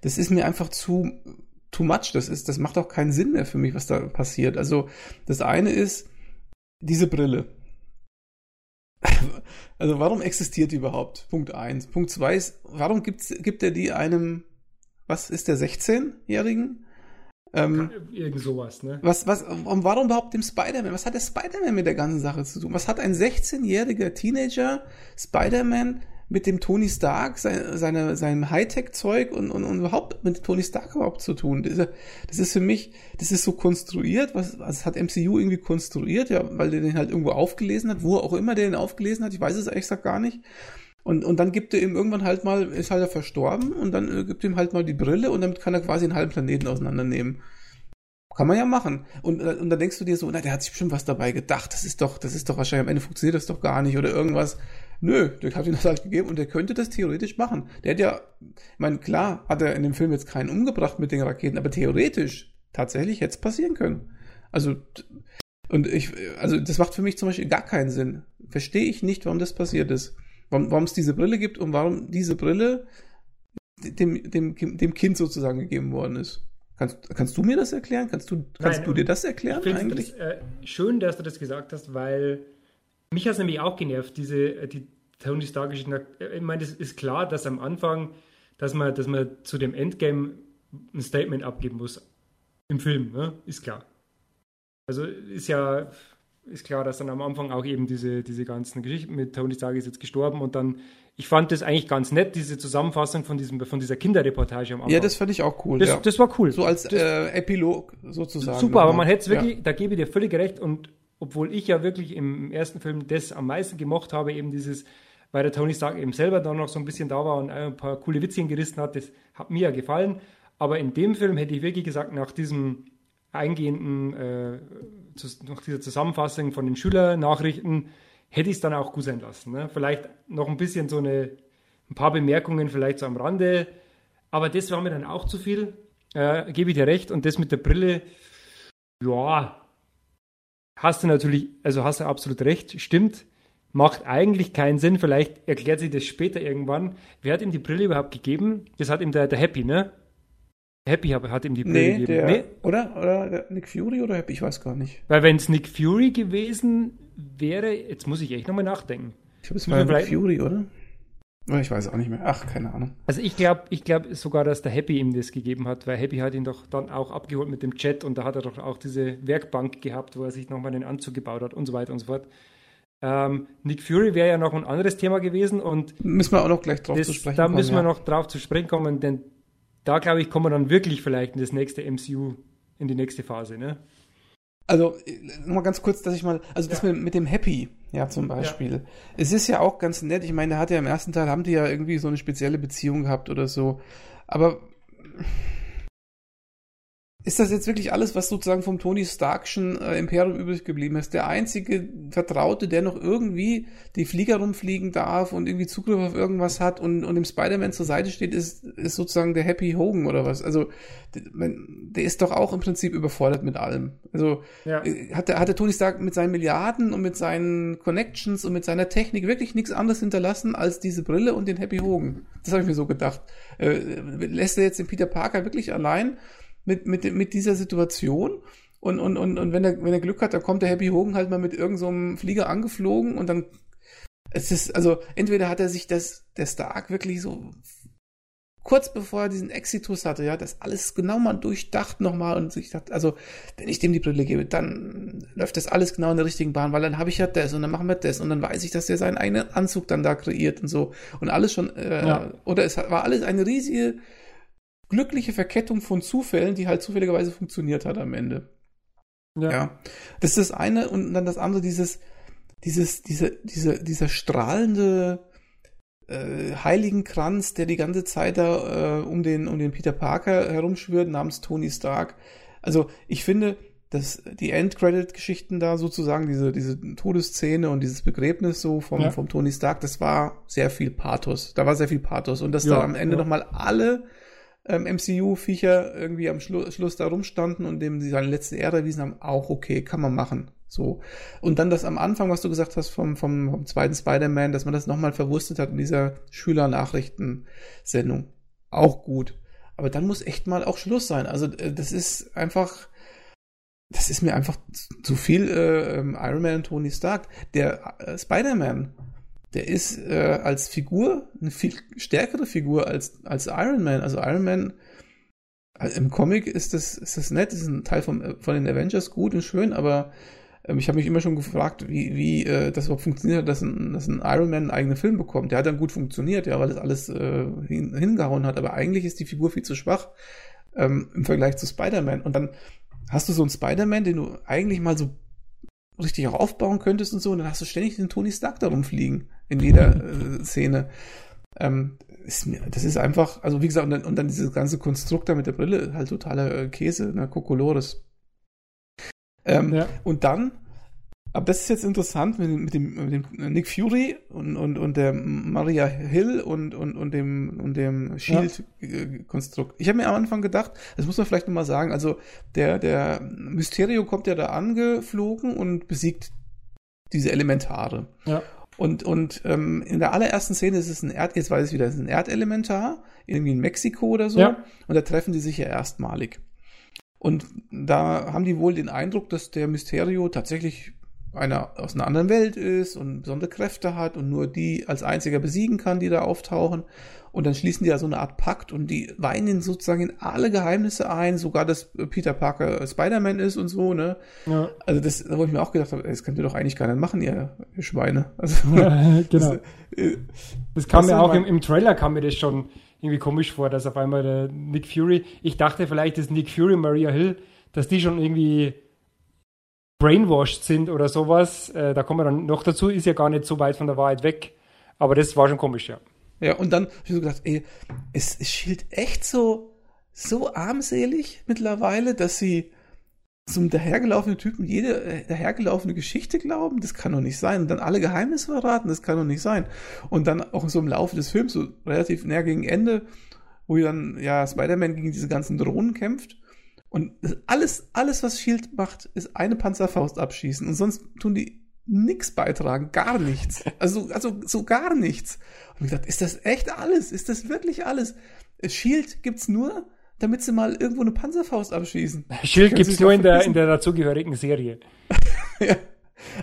das ist mir einfach zu, too much, das ist, das macht auch keinen Sinn mehr für mich, was da passiert. Also, das eine ist, diese Brille. <laughs> Also warum existiert die überhaupt? Punkt eins. Punkt zwei ist, warum gibt's, gibt er die einem, was ist der 16-Jährigen? Ähm, Irgend sowas, ne? Was, was, und warum überhaupt dem Spider-Man? Was hat der Spider-Man mit der ganzen Sache zu tun? Was hat ein 16-jähriger Teenager Spider-Man mit dem Tony Stark, seine, seine, seinem Hightech-Zeug und, und, und überhaupt mit Tony Stark überhaupt zu tun. Das, das ist für mich, das ist so konstruiert, was, was hat MCU irgendwie konstruiert, ja, weil der den halt irgendwo aufgelesen hat, wo auch immer der den aufgelesen hat, ich weiß es ehrlich gesagt gar nicht. Und, und dann gibt er ihm irgendwann halt mal, ist halt er verstorben und dann äh, gibt ihm halt mal die Brille und damit kann er quasi einen halben Planeten auseinandernehmen. Kann man ja machen. Und, äh, und dann denkst du dir so, na, der hat sich bestimmt was dabei gedacht. Das ist doch, das ist doch wahrscheinlich am Ende funktioniert das doch gar nicht oder irgendwas. Nö, der hat ihm das halt gegeben und der könnte das theoretisch machen. Der hat ja, ich meine, klar hat er in dem Film jetzt keinen umgebracht mit den Raketen, aber theoretisch tatsächlich hätte es passieren können. Also, und ich, also das macht für mich zum Beispiel gar keinen Sinn. Verstehe ich nicht, warum das passiert ist. Warum, warum es diese Brille gibt und warum diese Brille dem, dem, dem Kind sozusagen gegeben worden ist. Kannst, kannst du mir das erklären? Kannst du, kannst Nein, du dir das erklären ich eigentlich? Das, äh, schön, dass du das gesagt hast, weil mich hat es nämlich auch genervt, diese äh, die Tony Stark-Geschichte. Ich meine, es ist klar, dass am Anfang, dass man, dass man zu dem Endgame ein Statement abgeben muss. Im Film, ne? ist klar. Also ist ja ist klar, dass dann am Anfang auch eben diese, diese ganzen Geschichten mit Tony Stark ist jetzt gestorben und dann, ich fand das eigentlich ganz nett, diese Zusammenfassung von, diesem, von dieser Kinderreportage am Anfang. Ja, das fand ich auch cool. Das, ja. das war cool. So als äh, Epilog sozusagen. Super, aber man hätte es wirklich, ja. da gebe ich dir völlig recht und obwohl ich ja wirklich im ersten Film das am meisten gemocht habe, eben dieses, weil der Tony Stark eben selber dann noch so ein bisschen da war und ein paar coole Witzchen gerissen hat, das hat mir ja gefallen. Aber in dem Film hätte ich wirklich gesagt, nach diesem eingehenden, äh, nach dieser Zusammenfassung von den Schülernachrichten, hätte ich es dann auch gut sein lassen. Ne? Vielleicht noch ein bisschen so eine, ein paar Bemerkungen vielleicht so am Rande, aber das war mir dann auch zu viel, äh, gebe ich dir recht. Und das mit der Brille, ja, hast du natürlich, also hast du absolut recht, stimmt, macht eigentlich keinen Sinn. Vielleicht erklärt sich das später irgendwann. Wer hat ihm die Brille überhaupt gegeben? Das hat ihm der, der Happy, ne? Happy hat ihm die Brille nee, gegeben. Der, nee, oder? Oder Nick Fury oder Happy? Ich weiß gar nicht. Weil wenn es Nick Fury gewesen wäre, jetzt muss ich echt nochmal nachdenken. Ich glaube, es war Nick Fury, oder? Ich weiß auch nicht mehr. Ach, keine Ahnung. Also ich glaube ich glaub sogar, dass der Happy ihm das gegeben hat, weil Happy hat ihn doch dann auch abgeholt mit dem Chat und da hat er doch auch diese Werkbank gehabt, wo er sich nochmal den Anzug gebaut hat und so weiter und so fort. Ähm, Nick Fury wäre ja noch ein anderes Thema gewesen und müssen wir auch noch gleich drauf das, zu sprechen Da kommen, müssen wir ja. noch drauf zu sprechen kommen, denn da glaube ich, kommen wir dann wirklich vielleicht in das nächste MCU, in die nächste Phase, ne? Also, nochmal ganz kurz, dass ich mal, also das mit, mit dem Happy, ja, zum Beispiel. Ja. Es ist ja auch ganz nett, ich meine, der hat ja im ersten Teil, haben die ja irgendwie so eine spezielle Beziehung gehabt oder so. Aber ist das jetzt wirklich alles, was sozusagen vom Tony Starkschen äh, Imperium übrig geblieben ist? Der einzige Vertraute, der noch irgendwie die Flieger rumfliegen darf und irgendwie Zugriff auf irgendwas hat und, und dem Spider-Man zur Seite steht, ist, ist sozusagen der Happy Hogan oder was? Also, der, ist doch auch im Prinzip überfordert mit allem. Also, ja. Äh, hat, der, hat der Tony Stark mit seinen Milliarden und mit seinen Connections und mit seiner Technik wirklich nichts anderes hinterlassen als diese Brille und den Happy Hogan? Das habe ich mir so gedacht. Äh, lässt er jetzt den Peter Parker wirklich allein? Mit, mit, mit dieser Situation. Und, und, und, und wenn er, wenn er Glück hat, dann kommt der Happy Hogan halt mal mit irgendeinem so Flieger angeflogen und dann es ist, also entweder hat er sich das, der Stark wirklich so kurz bevor er diesen Exitus hatte, ja, das alles genau mal durchdacht nochmal und sich dachte, also wenn ich dem die Brille gebe, dann läuft das alles genau in der richtigen Bahn, weil dann habe ich ja das und dann machen wir das und dann weiß ich, dass der seinen eigenen Anzug dann da kreiert und so und alles schon, äh, ja. oder es war alles eine riesige glückliche Verkettung von Zufällen, die halt zufälligerweise funktioniert hat am Ende. Ja. ja. Das ist das eine und dann das andere, dieses, dieses, diese, diese, dieser strahlende äh, Heiligenkranz, der die ganze Zeit da äh, um den, um den Peter Parker herumschwirrt, namens Tony Stark. Also ich finde, dass die Endcredit-Geschichten da sozusagen, diese, diese Todesszene und dieses Begräbnis so vom, ja. vom Tony Stark, das war sehr viel Pathos. Da war sehr viel Pathos. Und dass ja, da am Ende ja. nochmal alle ähm, MCU-Viecher irgendwie am Schlu Schluss da rumstanden und dem sie seine letzte Ehre erwiesen haben, auch okay, kann man machen. So. Und dann das am Anfang, was du gesagt hast vom, vom, vom zweiten Spider-Man, dass man das nochmal verwurstet hat in dieser Schüler-Nachrichtensendung. Auch gut. Aber dann muss echt mal auch Schluss sein. Also, äh, das ist einfach, das ist mir einfach zu viel äh, ähm, Iron Man und Tony Stark. Der äh, Spider-Man der ist äh, als Figur eine viel stärkere Figur als, als Iron Man. Also Iron Man also im Comic ist das, ist das nett, ist ein Teil vom, von den Avengers gut und schön, aber ähm, ich habe mich immer schon gefragt, wie, wie äh, das überhaupt funktioniert, dass ein, dass ein Iron Man einen eigenen Film bekommt. Der hat dann gut funktioniert, ja, weil das alles äh, hin, hingehauen hat, aber eigentlich ist die Figur viel zu schwach ähm, im Vergleich zu Spider-Man. Und dann hast du so einen Spider-Man, den du eigentlich mal so richtig auch aufbauen könntest und so, und dann hast du ständig den Tony Stark da rumfliegen in jeder <laughs> äh, Szene. Ähm, ist mir, das ist einfach, also wie gesagt, und dann, und dann dieses ganze Konstrukt da mit der Brille, halt totaler äh, Käse, ne, Kokolores. Ähm, ja. Und dann, aber das ist jetzt interessant mit dem, mit dem, mit dem Nick Fury und, und, und der Maria Hill und, und, und dem, und dem Shield-Konstrukt. Ich habe mir am Anfang gedacht, das muss man vielleicht nochmal sagen, also der, der Mysterio kommt ja da angeflogen und besiegt diese Elementare. Ja. Und, und ähm, in der allerersten Szene ist es ein Erd, jetzt weiß ich wieder, es ist ein Erdelementar, irgendwie in Mexiko oder so. Ja. Und da treffen die sich ja erstmalig. Und da haben die wohl den Eindruck, dass der Mysterio tatsächlich einer aus einer anderen Welt ist und besondere Kräfte hat und nur die als einziger besiegen kann, die da auftauchen. Und dann schließen die ja so eine Art Pakt und die weinen sozusagen in alle Geheimnisse ein, sogar dass Peter Parker Spider-Man ist und so, ne? Ja. Also das, wo ich mir auch gedacht habe, das könnt ihr doch eigentlich keiner machen, ihr, ihr Schweine. Also, <laughs> ja, genau. Das, äh, das kam mir auch im, im Trailer kam mir das schon irgendwie komisch vor, dass auf einmal der Nick Fury, ich dachte vielleicht ist Nick Fury Maria Hill, dass die schon irgendwie brainwashed sind oder sowas. Äh, da kommen wir dann noch dazu, ist ja gar nicht so weit von der Wahrheit weg. Aber das war schon komisch, ja. Ja, und dann habe ich so gedacht, ey, es, es schielt echt so, so armselig mittlerweile, dass sie zum dahergelaufenen Typen jede äh, dahergelaufene Geschichte glauben, das kann doch nicht sein. Und dann alle Geheimnisse verraten, das kann doch nicht sein. Und dann auch so im Laufe des Films, so relativ näher gegen Ende, wo dann ja Spider-Man gegen diese ganzen Drohnen kämpft. Und alles, alles, was Shield macht, ist eine Panzerfaust abschießen. Und sonst tun die nichts beitragen, gar nichts. <laughs> Also, also so gar nichts. Und ich dachte, ist das echt alles? Ist das wirklich alles? Shield gibt's nur, damit sie mal irgendwo eine Panzerfaust abschießen. <laughs> Shield gibt's nur in der, in der dazugehörigen Serie. <laughs> ja.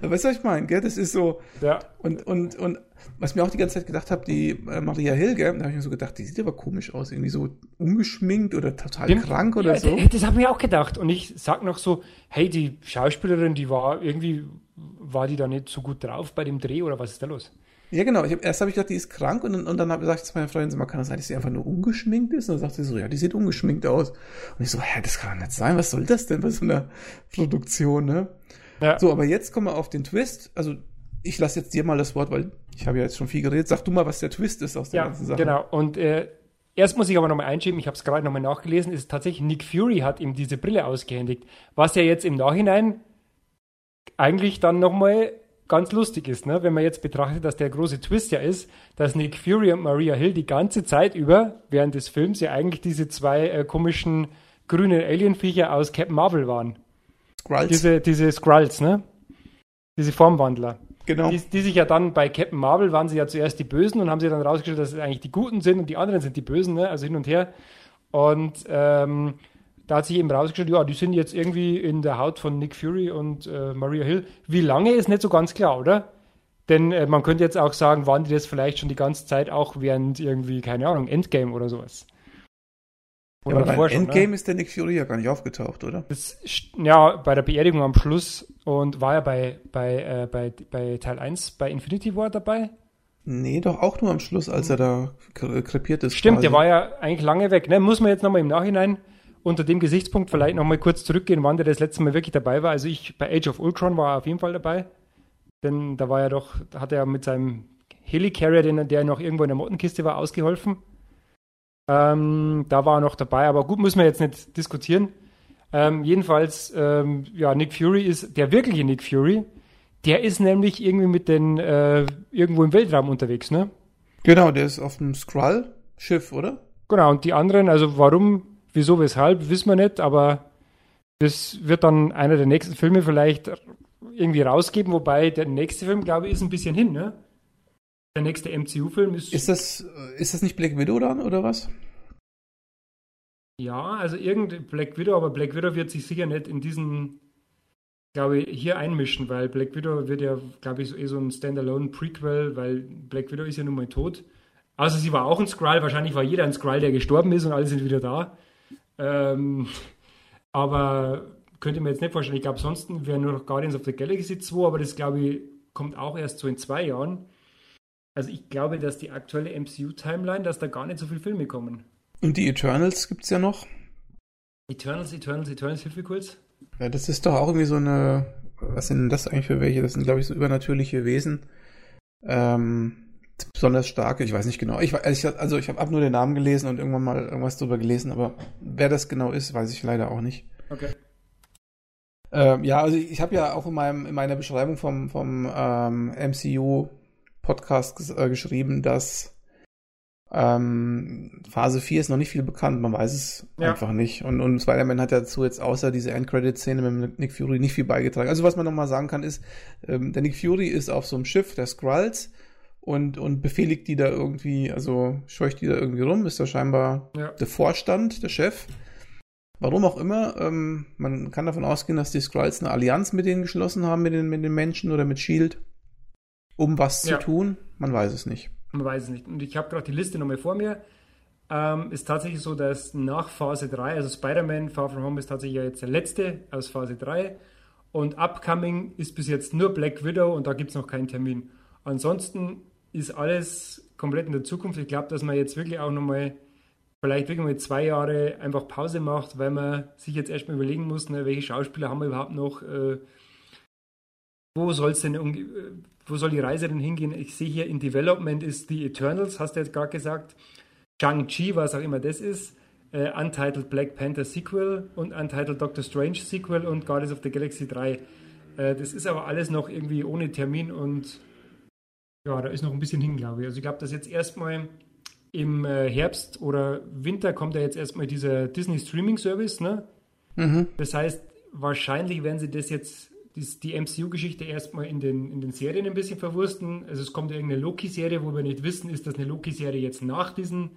weißt du, was ich meine, gell? Das ist so. Ja. Und, und, und was mir auch die ganze Zeit gedacht habe, die äh, Maria Hill, gell? Da habe ich mir so gedacht, die sieht aber komisch aus, irgendwie so ungeschminkt oder total Stimmt. krank oder ja, so. d- Das habe ich mir auch gedacht. Und ich sag noch so, hey, die Schauspielerin, die war irgendwie, war die da nicht so gut drauf bei dem Dreh oder was ist da los? Ja, genau. Ich hab, erst habe ich gedacht, die ist krank und, dann- und dann habe ich gesagt zu meiner Freundin, mal, kann das sein, dass sie einfach nur ungeschminkt ist? Und dann sagt sie so, ja, die sieht ungeschminkt aus. Und ich so, hä, das kann doch nicht sein. Was soll das denn bei so einer Produktion, ne? Ja. So, aber jetzt kommen wir auf den Twist. Also, ich lasse jetzt dir mal das Wort, weil ich habe ja jetzt schon viel geredet. Sag du mal, was der Twist ist aus der Ja, ganzen Sache. genau. Und äh, erst muss ich aber nochmal einschieben, ich habe es gerade nochmal nachgelesen, ist tatsächlich Nick Fury hat ihm diese Brille ausgehändigt, was ja jetzt im Nachhinein eigentlich dann nochmal ganz lustig ist, ne? wenn man jetzt betrachtet, dass der große Twist ja ist, dass Nick Fury und Maria Hill die ganze Zeit über, während des Films, ja eigentlich diese zwei äh, komischen grünen Alienviecher aus Captain Marvel waren. Skrulls. Diese, diese Skrulls, ne? Diese Formwandler. Genau. Die, die sich ja dann bei Captain Marvel waren sie ja zuerst die Bösen und haben sie dann rausgestellt, dass es eigentlich die Guten sind und die anderen sind die Bösen, ne? also hin und her. Und ähm, da hat sich eben rausgestellt, ja, die sind jetzt irgendwie in der Haut von Nick Fury und äh, Maria Hill. Wie lange ist nicht so ganz klar, oder? Denn äh, man könnte jetzt auch sagen, waren die das vielleicht schon die ganze Zeit auch während irgendwie, keine Ahnung, Endgame oder sowas. Ja, aber beim ne? Endgame ist der Nick Fury ja gar nicht aufgetaucht, oder? Das, ja, bei der Beerdigung am Schluss und war ja bei, bei, äh, bei, bei Teil 1 bei Infinity War dabei. Nee, doch auch nur am Schluss, als er da kre- krepiert ist. Stimmt, quasi. der war ja eigentlich lange weg. Ne? Muss man jetzt nochmal im Nachhinein unter dem Gesichtspunkt vielleicht nochmal kurz zurückgehen, wann der das letzte Mal wirklich dabei war. Also ich bei Age of Ultron war er auf jeden Fall dabei. Denn da war er doch, da hat er mit seinem Helicarrier, den, der noch irgendwo in der Mottenkiste war, ausgeholfen. Ähm, da war er noch dabei, aber gut, müssen wir jetzt nicht diskutieren. Ähm, jedenfalls, ähm, ja, Nick Fury ist der wirkliche Nick Fury. Der ist nämlich irgendwie mit den äh, irgendwo im Weltraum unterwegs, ne? Genau, der ist auf dem Skrull-Schiff, oder? Genau, und die anderen, also warum, wieso, weshalb, wissen wir nicht, aber das wird dann einer der nächsten Filme vielleicht irgendwie rausgeben, wobei der nächste Film, glaube ich, ist ein bisschen hin, ne? Der nächste MCU-Film ist, Ist das, ist das nicht Black Widow dann, oder was? ja, also irgend Black Widow, aber Black Widow wird sich sicher nicht in diesen, glaube ich, hier einmischen, weil Black Widow wird ja, glaube ich, so, eh so ein Standalone-Prequel, weil Black Widow ist ja nun mal tot. Außer sie war auch ein Skrull, wahrscheinlich war jeder ein Skrull, der gestorben ist und alle sind wieder da. Ähm, <laughs> aber könnte mir jetzt nicht vorstellen. Ich glaube, sonst wäre nur noch Guardians of the Galaxy 2, aber das, glaube ich, kommt auch erst so in zwei Jahren. Also ich glaube, dass die aktuelle MCU-Timeline, dass da gar nicht so viele Filme kommen. Und die Eternals gibt's ja noch. Eternals, Eternals, Eternals, hilf mir kurz. Ja, das ist doch auch irgendwie so eine, was sind denn das eigentlich für welche? Das sind, glaube ich, so übernatürliche Wesen. Ähm, besonders starke, ich weiß nicht genau. Ich, also ich habe ab nur den Namen gelesen und irgendwann mal irgendwas drüber gelesen, aber wer das genau ist, weiß ich leider auch nicht. Okay. Ähm, ja, also ich habe ja auch in, meinem, in meiner Beschreibung vom, vom ähm, MCU-Podcast ges äh, geschrieben, dass ähm, Phase 4 ist noch nicht viel bekannt, man weiß es Ja. einfach nicht. Und, und Spider-Man hat dazu jetzt außer diese Endcredit-Szene mit Nick Fury nicht viel beigetragen. Also was man nochmal sagen kann ist, ähm, der Nick Fury ist auf so einem Schiff der Skrulls und, und befehligt die da irgendwie, also scheucht die da irgendwie rum, ist da scheinbar Ja. der Vorstand, der Chef. Warum auch immer, ähm, man kann davon ausgehen, dass die Skrulls eine Allianz mit denen geschlossen haben, mit den, mit den Menschen oder mit Shield, um was Ja. zu tun. Man weiß es nicht. Man weiß es nicht. Und ich habe gerade die Liste nochmal vor mir. Ähm, ist tatsächlich so, dass nach Phase 3, also Spider-Man Far From Home ist tatsächlich ja jetzt der letzte aus Phase 3. Und Upcoming ist bis jetzt nur Black Widow und da gibt es noch keinen Termin. Ansonsten ist alles komplett in der Zukunft. Ich glaube, dass man jetzt wirklich auch nochmal, vielleicht wirklich mal zwei Jahre einfach Pause macht, weil man sich jetzt erstmal überlegen muss, ne, welche Schauspieler haben wir überhaupt noch, äh, wo soll es denn, wo soll die Reise denn hingehen? Ich sehe hier in Development ist die Eternals, hast du jetzt gerade gesagt. Shang-Chi, was auch immer das ist. Äh, Untitled Black Panther Sequel und Untitled Doctor Strange Sequel und Guardians of the Galaxy 3. Äh, das ist aber alles noch irgendwie ohne Termin und ja, da ist noch ein bisschen hin, glaube ich. Also ich glaube, dass jetzt erstmal im äh, Herbst oder Winter kommt ja jetzt erstmal dieser Disney Streaming Service, ne? Mhm. Das heißt, wahrscheinlich werden sie das jetzt, die MCU-Geschichte erstmal in den, in den Serien ein bisschen verwursten. Also es kommt irgendeine Loki-Serie, wo wir nicht wissen, ist das eine Loki-Serie jetzt nach diesen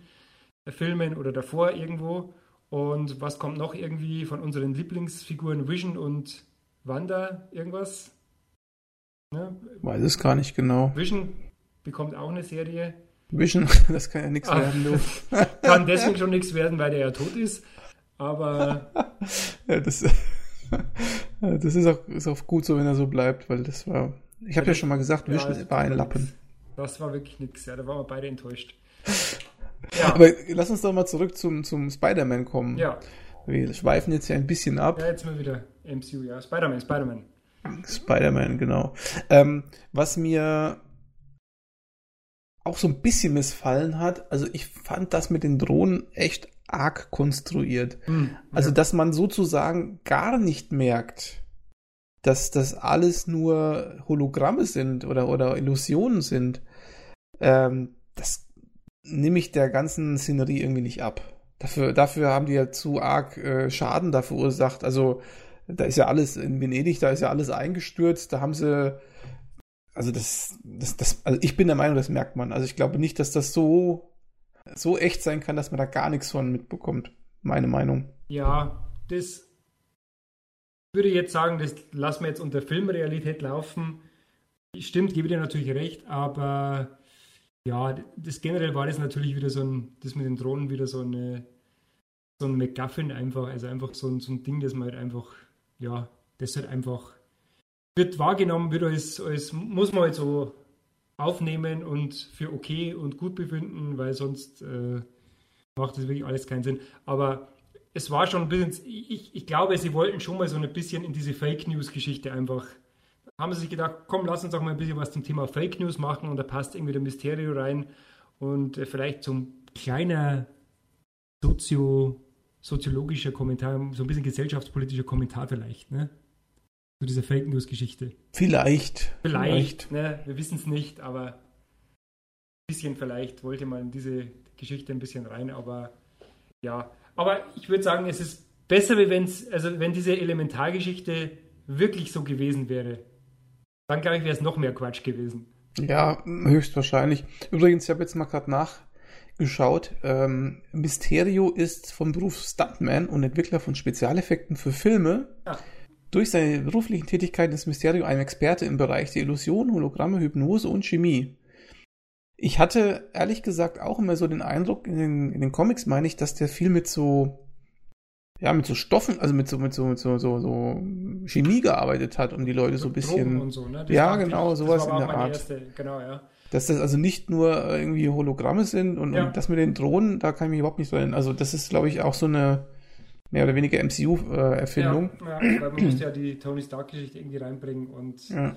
äh, Filmen oder davor irgendwo. Und was kommt noch irgendwie von unseren Lieblingsfiguren Vision und Wanda? Irgendwas? Ne? Weiß es gar nicht genau. Vision bekommt auch eine Serie. Vision, <laughs> das kann ja nichts ah. werden, du. kann deswegen schon nichts werden, weil der ja tot ist. Aber. <laughs> ja, das, <laughs> das ist, auch, ist auch gut so, wenn er so bleibt, weil das war. Ich habe ja, schon mal gesagt, Vision ja, war ein Lappen. Das war wirklich nichts, ja, da waren wir beide enttäuscht. <laughs> Ja. Aber lass uns doch mal zurück zum, zum Spider-Man kommen. Ja. Wir schweifen jetzt ja ein bisschen ab. Ja, jetzt mal wieder MCU, ja. Spider-Man, Spider-Man. Spider-Man, genau. Ähm, was mir auch so ein bisschen missfallen hat, also ich fand das mit den Drohnen echt arg konstruiert. Mhm, also, dass man sozusagen gar nicht merkt, dass das alles nur Hologramme sind oder, oder Illusionen sind. Ähm, das nehme ich der ganzen Szenerie irgendwie nicht ab. Dafür, dafür haben die ja zu arg äh, Schaden da verursacht. Also da ist ja alles in Venedig, da ist ja alles eingestürzt, da haben sie, also das, das, das, also ich bin der Meinung, das merkt man. Also ich glaube nicht, dass das so, so echt sein kann, dass man da gar nichts von mitbekommt. Meine Meinung. Ja, das würde ich jetzt sagen, das lassen wir jetzt unter Filmrealität laufen. Stimmt, gebe dir natürlich recht, aber ja, das generell war das natürlich wieder so ein, das mit den Drohnen wieder so eine, so ein McGuffin einfach, also einfach so ein, so ein Ding, das man halt einfach ja, das halt einfach wird wahrgenommen, wird als, als muss man halt so aufnehmen und für okay und gut befinden, weil sonst äh, macht das wirklich alles keinen Sinn. Aber es war schon ein bisschen, ich, ich glaube, sie wollten schon mal so ein bisschen in diese Fake News-Geschichte einfach, haben sie sich gedacht, komm, lass uns auch mal ein bisschen was zum Thema Fake News machen und da passt irgendwie der Mysterio rein und äh, vielleicht so ein kleiner Sozio- soziologischer Kommentar, so ein bisschen gesellschaftspolitischer Kommentar vielleicht, ne? Zu dieser Fake News-Geschichte. Vielleicht. Vielleicht, vielleicht. Ne? Wir wissen es nicht, aber ein bisschen vielleicht wollte man in diese Geschichte ein bisschen rein, aber ja. Aber ich würde sagen, es ist besser, wenn es, also wenn diese Elementargeschichte wirklich so gewesen wäre. Dann glaube ich, wäre es noch mehr Quatsch gewesen. Ja, höchstwahrscheinlich. Übrigens, ich habe jetzt mal gerade nach geschaut. Ähm, Mysterio ist vom Beruf Stuntman und Entwickler von Spezialeffekten für Filme. Ach. Durch seine beruflichen Tätigkeiten ist Mysterio ein Experte im Bereich der Illusion, Hologramme, Hypnose und Chemie. Ich hatte ehrlich gesagt auch immer so den Eindruck, in den, in den Comics meine ich, dass der viel mit so, ja, mit so Stoffen, also mit so, mit so, mit so, so, so Chemie gearbeitet hat, um die Leute so ein bisschen. So, ne? Ja, genau, sowas in der Art. Erste, genau, ja. Dass das also nicht nur irgendwie Hologramme sind und, ja. und das mit den Drohnen, da kann ich mich überhaupt nicht so erinnern. Also das ist, glaube ich, auch so eine mehr oder weniger MCU-Erfindung. Äh, ja, ja, weil man muss ja die Tony Stark-Geschichte irgendwie reinbringen und ja.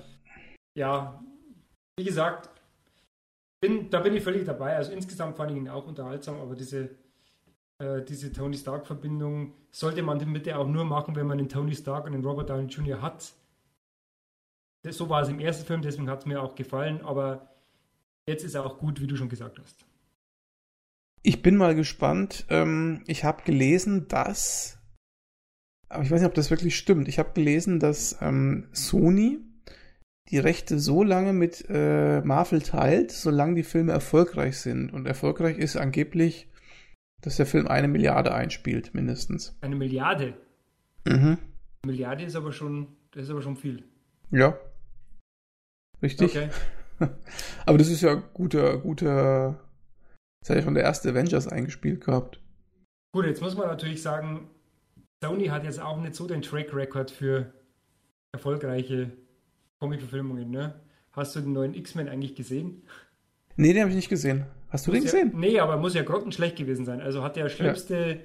ja, wie gesagt, bin, da bin ich völlig dabei. Also insgesamt fand ich ihn auch unterhaltsam, aber diese, äh, diese Tony Stark-Verbindung sollte man in Mitte auch nur machen, wenn man den Tony Stark und den Robert Downey Jr. hat. So war es im ersten Film, deswegen hat es mir auch gefallen, aber Jetzt ist er auch gut, wie du schon gesagt hast. Ich bin mal gespannt. Ähm, ich habe gelesen, dass, aber ich weiß nicht, ob das wirklich stimmt. Ich habe gelesen, dass ähm, Sony die Rechte so lange mit äh, Marvel teilt, solange die Filme erfolgreich sind. Und erfolgreich ist angeblich, dass der Film eine Milliarde einspielt, mindestens. Eine Milliarde? Mhm. Eine Milliarde ist aber schon, das ist aber schon viel. Ja. Richtig. Okay. <laughs> Aber das ist ja guter, guter. Das hat ja schon der erste Avengers eingespielt gehabt. Gut, jetzt muss man natürlich sagen, Sony hat jetzt auch nicht so den Track Record für erfolgreiche Comic-Verfilmungen, ne? Hast du den neuen X-Men eigentlich gesehen? Nee, den habe ich nicht gesehen. Hast du muss den ja, gesehen? Nee, aber muss ja grottenschlecht gewesen sein. Also hat der schlimmste, ja.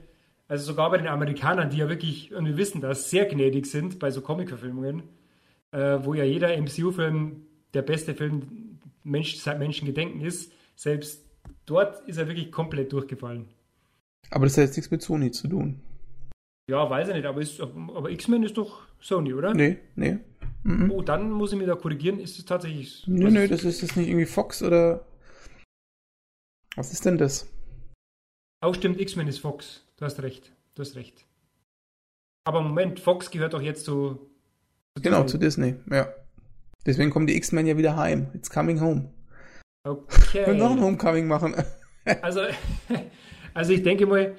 also sogar bei den Amerikanern, die ja wirklich, und wir wissen das, sehr gnädig sind bei so Comic-Verfilmungen, äh, wo ja jeder MCU-Film der beste Film Mensch, seit Menschengedenken ist, selbst dort ist er wirklich komplett durchgefallen. Aber das hat jetzt nichts mit Sony zu tun. Ja, weiß ich nicht, aber, aber X-Men ist doch Sony, oder? Nee, nee. Mhm. Oh, dann muss ich mir da korrigieren, ist es tatsächlich. Nö, nö, das ist das nicht irgendwie Fox oder. Was ist denn das? Auch stimmt, X-Men ist Fox. Du hast recht. Du hast recht. Aber Moment, Fox gehört doch jetzt zu. zu genau, Disney. zu Disney, ja. Deswegen kommen die X-Men ja wieder heim. It's coming home. Okay. Wir noch ein Homecoming machen. <laughs> also, <laughs> also ich denke mal,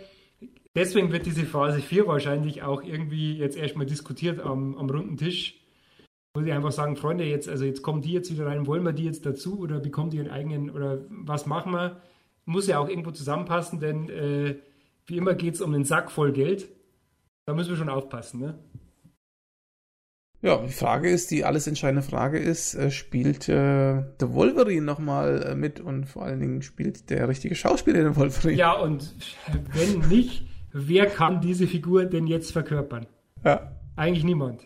deswegen wird diese Phase 4 wahrscheinlich auch irgendwie jetzt erstmal diskutiert am, am runden Tisch. wo sie einfach sagen, Freunde, jetzt, also jetzt kommen die jetzt wieder rein, wollen wir die jetzt dazu oder bekommen die ihren eigenen oder was machen wir? Muss ja auch irgendwo zusammenpassen, denn äh, wie immer geht es um einen Sack voll Geld. Da müssen wir schon aufpassen, ne? Ja, die Frage ist, die alles entscheidende Frage ist, äh, spielt äh, der Wolverine nochmal äh, mit und vor allen Dingen spielt der richtige Schauspieler den Wolverine? Ja, und wenn nicht, wer kann diese Figur denn jetzt verkörpern? Ja. Eigentlich niemand.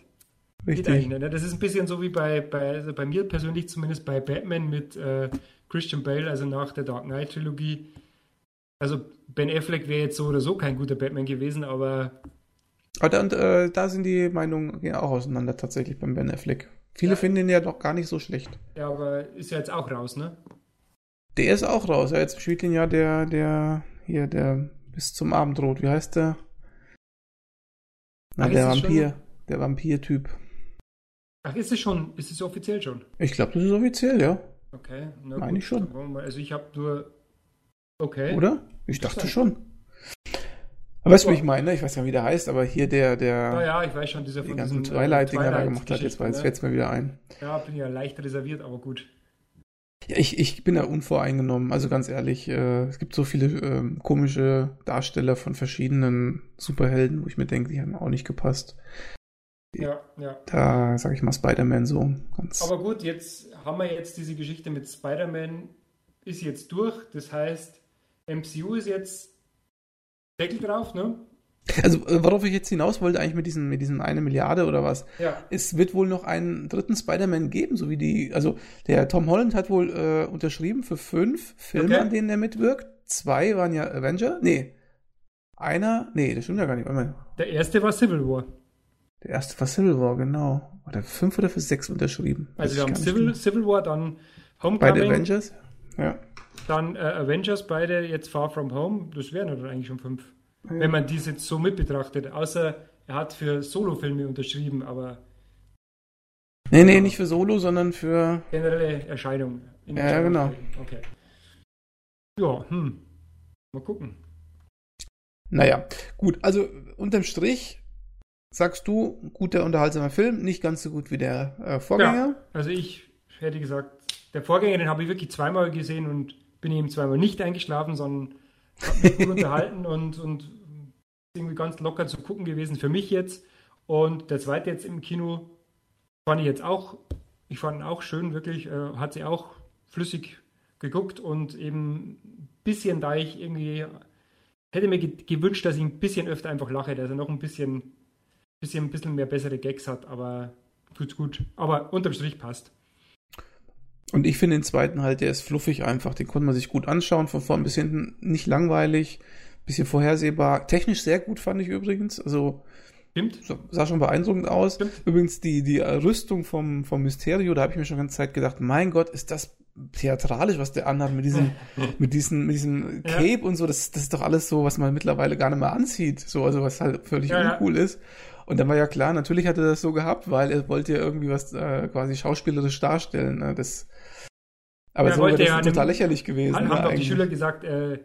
Richtig. Ne? Das ist ein bisschen so wie bei, bei, also bei mir persönlich zumindest bei Batman mit äh, Christian Bale, also nach der Dark Knight Trilogie. Also Ben Affleck wäre jetzt so oder so kein guter Batman gewesen, aber aber und, äh, da sind die Meinungen gehen auch auseinander tatsächlich beim Ben Affleck. Viele ja. finden ihn ja doch gar nicht so schlecht. Ja, aber ist ja jetzt auch raus, ne? Der ist auch raus. Ja, jetzt spielt ihn ja der, der, hier, der bis zum Abend rot. Wie heißt der? Na, Ach, der Vampir. Schon? Der Vampir-Typ. Ach, ist es schon? Ist es offiziell schon? Ich glaube, das ist offiziell, ja. Okay, na Meine ich schon. Also ich habe nur. Okay. Oder? Ich dachte schon. Aber weißt du, wie ich meine? Ich weiß ja, wie der heißt, aber hier der, der. Ja, ja, ich weiß schon, dieser von die ganzen Twilight-Dinger Twilight da gemacht hat, jetzt, ne? fällt es mir wieder ein. Ja, bin ja leicht reserviert, aber gut. Ja, ich, ich bin da unvoreingenommen, also ganz ehrlich, äh, es gibt so viele äh, komische Darsteller von verschiedenen Superhelden, wo ich mir denke, die haben auch nicht gepasst. Ja, ja. Da sage ich mal Spider-Man so ganz. Aber gut, jetzt haben wir jetzt diese Geschichte mit Spider-Man, ist jetzt durch, das heißt, MCU ist jetzt Deckel drauf, ne? Also, äh, worauf ich jetzt hinaus wollte, eigentlich mit diesen, mit diesen eine Milliarde oder was, ja. es wird wohl noch einen dritten Spider-Man geben, so wie die, also der Tom Holland hat wohl äh, unterschrieben für fünf Filme, okay. an denen er mitwirkt. Zwei waren ja Avenger, nee. Einer, nee, das stimmt ja gar nicht. Der erste war Civil War. Der erste war Civil War, genau. Oder für fünf oder für sechs unterschrieben. Also wir haben Civil, Civil War, dann Homecoming. Beide Avengers, ja. Dann äh, Avengers beide, jetzt Far From Home, das wären dann eigentlich schon fünf. Ja. Wenn man dies jetzt so mit betrachtet. Außer er hat für Solo-Filme unterschrieben, aber. Nee, nee, nicht für Solo, sondern für. Generelle Erscheinung. Ja, genau. Okay. Ja, hm. Mal gucken. Naja, gut, also unterm Strich sagst du, guter, unterhaltsamer Film, nicht ganz so gut wie der äh, Vorgänger. Ja, also ich hätte gesagt, der Vorgänger, den habe ich wirklich zweimal gesehen und bin eben zweimal nicht eingeschlafen, sondern habe mich gut unterhalten <laughs> und, und irgendwie ganz locker zu gucken gewesen für mich jetzt. Und der zweite jetzt im Kino fand ich jetzt auch, ich fand ihn auch schön, wirklich, äh, hat sie auch flüssig geguckt und eben ein bisschen, da ich irgendwie hätte mir gewünscht, dass ich ein bisschen öfter einfach lache, dass er noch ein bisschen, bisschen, ein bisschen mehr bessere Gags hat, aber tut's gut. Aber unterm Strich passt. Und ich finde den zweiten halt, der ist fluffig einfach. Den konnte man sich gut anschauen, von vorn bis hinten nicht langweilig, bisschen vorhersehbar. Technisch sehr gut fand ich übrigens. Also Stimmt. sah schon beeindruckend aus. Stimmt. Übrigens die, die Rüstung vom, vom Mysterio, da habe ich mir schon ganze Zeit gedacht, mein Gott, ist das theatralisch, was der anhat mit diesem, <laughs> mit diesem, mit diesem Cape ja. und so. Das, das ist doch alles so, was man mittlerweile gar nicht mehr anzieht. So, also was halt völlig ja, uncool ja. ist. Und dann war ja klar, natürlich hat er das so gehabt, weil er wollte ja irgendwie was äh, quasi schauspielerisch darstellen. Ne? Das, aber ja, so wäre das ja total lächerlich gewesen. Haben, haben doch die Schüler gesagt, äh,